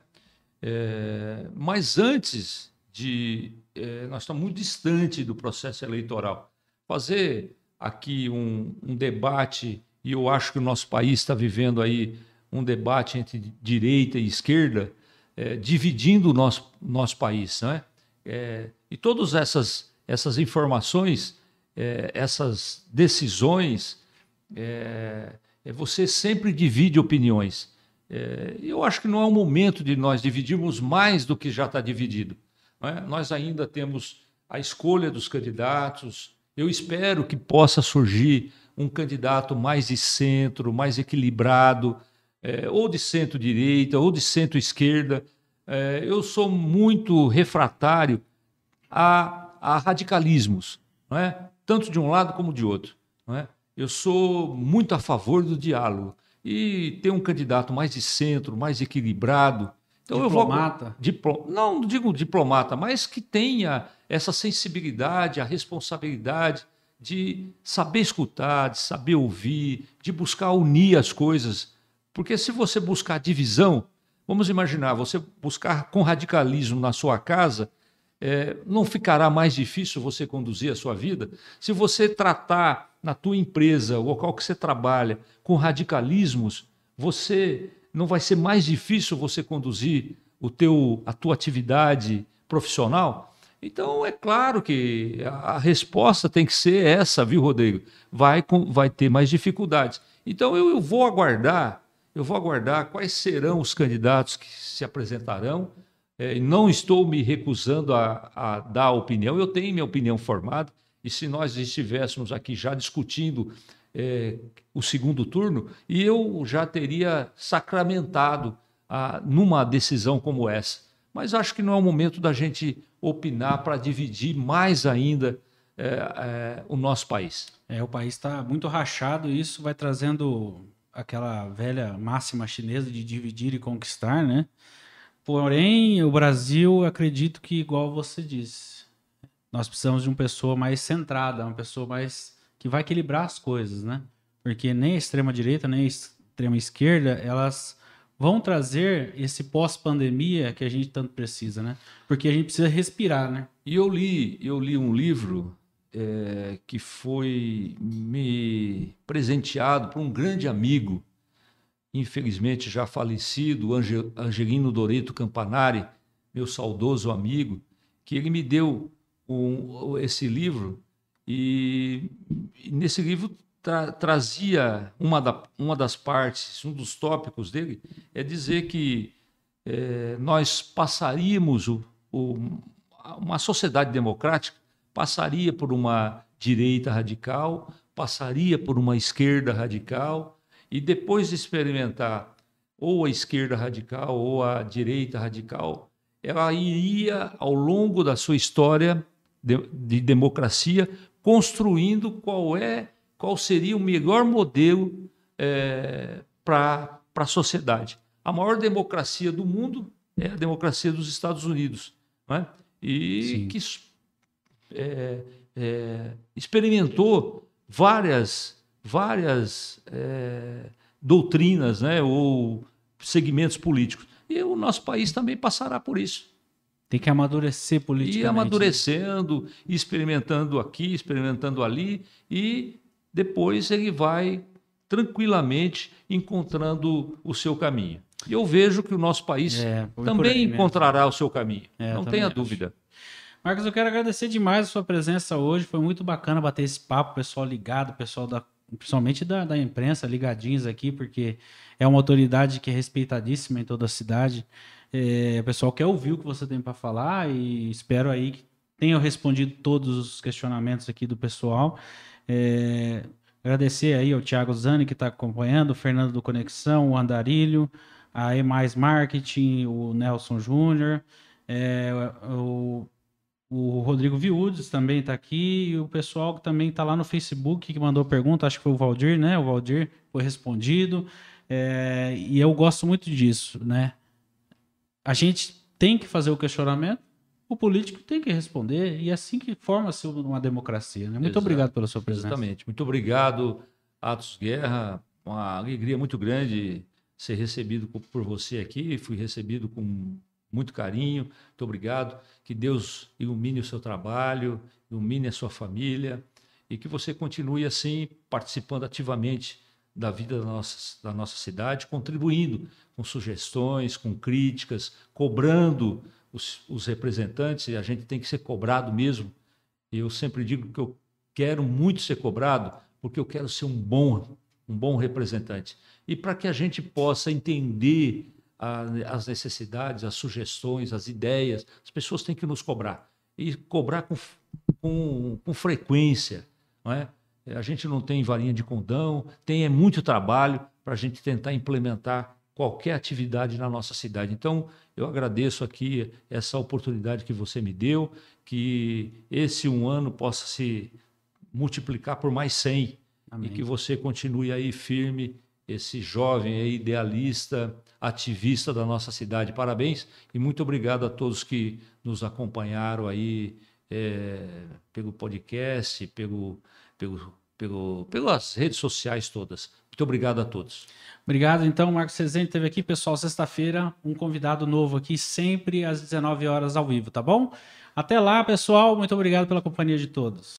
É, mas antes de. É, nós estamos muito distante do processo eleitoral. Fazer aqui um, um, debate, e eu acho que o nosso país está vivendo aí um debate entre direita e esquerda, é, dividindo o nosso, nosso país. Não é? é e todas essas, essas informações, é, essas decisões, é, você sempre divide opiniões. É, eu acho que não é o momento de nós dividirmos mais do que já está dividido. É? Nós ainda temos a escolha dos candidatos. Eu espero que possa surgir um candidato mais de centro, mais equilibrado, é, ou de centro-direita, ou de centro-esquerda. É, eu sou muito refratário a, a radicalismos, é? tanto de um lado como de outro. É? Eu sou muito a favor do diálogo e ter um candidato mais de centro, mais equilibrado. Então diplomata? Eu vou, não, não digo diplomata, mas que tenha essa sensibilidade, a responsabilidade de saber escutar, de saber ouvir, de buscar unir as coisas. Porque se você buscar divisão, vamos imaginar, você buscar com radicalismo na sua casa, é, não ficará mais difícil você conduzir a sua vida? Se você tratar na tua empresa, o local que você trabalha, com radicalismos, você não vai ser mais difícil você conduzir o teu, a tua atividade profissional? Então, é claro que a resposta tem que ser essa, viu, Rodrigo? Vai, vai ter mais dificuldades. Então, eu, eu vou aguardar, eu vou aguardar quais serão os candidatos que se apresentarão. É, não estou me recusando a, a dar opinião, eu tenho minha opinião formada, e se nós estivéssemos aqui já discutindo é, o segundo turno, e eu já teria sacramentado a, numa decisão como essa. Mas acho que não é o momento da gente opinar para dividir mais ainda é, é, o nosso país. É, o país está muito rachado e isso vai trazendo aquela velha máxima chinesa de dividir e conquistar, né? Porém, o Brasil, acredito que, igual você disse, nós precisamos de uma pessoa mais centrada, uma pessoa mais que vai equilibrar as coisas, né? Porque nem a extrema direita nem a extrema esquerda, elas vão trazer esse pós-pandemia que a gente tanto precisa, né? Porque a gente precisa respirar, né? E eu li, eu li um livro é, que foi me presenteado por um grande amigo, infelizmente já falecido, Angelino Doreto Campanari, meu saudoso amigo, que ele me deu um, esse livro e, e nesse livro tra trazia uma, da, uma das partes, um dos tópicos dele, é dizer que é, nós passaríamos, o, o, uma sociedade democrática passaria por uma direita radical, passaria por uma esquerda radical, e depois de experimentar ou a esquerda radical ou a direita radical, ela iria, ao longo da sua história de, de democracia, construindo qual é qual seria o melhor modelo é, para a sociedade. A maior democracia do mundo é a democracia dos Estados Unidos, né? e Sim. que é, é, experimentou várias, várias é, doutrinas né? ou segmentos políticos. E o nosso país também passará por isso. Tem que amadurecer politicamente. E né? amadurecendo, experimentando aqui, experimentando ali, e depois ele vai tranquilamente encontrando o seu caminho. E eu vejo que o nosso país é, também encontrará o seu caminho, é, não tenha acho. dúvida. Marcos, eu quero agradecer demais a sua presença hoje. Foi muito bacana bater esse papo, pessoal ligado, pessoal da, principalmente da, da imprensa ligadinhos aqui, porque é uma autoridade que é respeitadíssima em toda a cidade. É, o pessoal quer ouvir o que você tem para falar e espero aí que tenha respondido todos os questionamentos aqui do pessoal. É, agradecer aí ao Thiago Zani que está acompanhando, o Fernando do Conexão, o Andarilho, a E Mais Marketing, o Nelson Júnior, é, o, o Rodrigo Viúdes também está aqui, e o pessoal que também está lá no Facebook que mandou pergunta, acho que foi o Valdir, né? O Valdir foi respondido. É, e eu gosto muito disso, né? A gente tem que fazer o questionamento, o político tem que responder e é assim que forma-se uma democracia. Né? Muito Exato. obrigado pela sua presença. Exatamente. Muito obrigado, Atos Guerra. Uma alegria muito grande ser recebido por você aqui. Fui recebido com muito carinho. Muito obrigado. Que Deus ilumine o seu trabalho, ilumine a sua família e que você continue assim participando ativamente da vida da nossa, da nossa cidade, contribuindo com sugestões, com críticas, cobrando os, os representantes, e a gente tem que ser cobrado mesmo. Eu sempre digo que eu quero muito ser cobrado, porque eu quero ser um bom, um bom representante. E para que a gente possa entender a, as necessidades, as sugestões, as ideias, as pessoas têm que nos cobrar. E cobrar com, com, com frequência. Não é? A gente não tem varinha de condão, tem é muito trabalho para a gente tentar implementar qualquer atividade na nossa cidade. Então, eu agradeço aqui essa oportunidade que você me deu, que esse um ano possa se multiplicar por mais 100 Amém. e que você continue aí firme, esse jovem aí, idealista, ativista da nossa cidade. Parabéns e muito obrigado a todos que nos acompanharam aí é, pelo podcast, pelo, pelo, pelo, pelas redes sociais todas. Muito obrigado a todos. Obrigado. Então, Marcos Rezende teve aqui, pessoal, sexta-feira, um convidado novo aqui, sempre às 19 horas ao vivo, tá bom? Até lá, pessoal. Muito obrigado pela companhia de todos.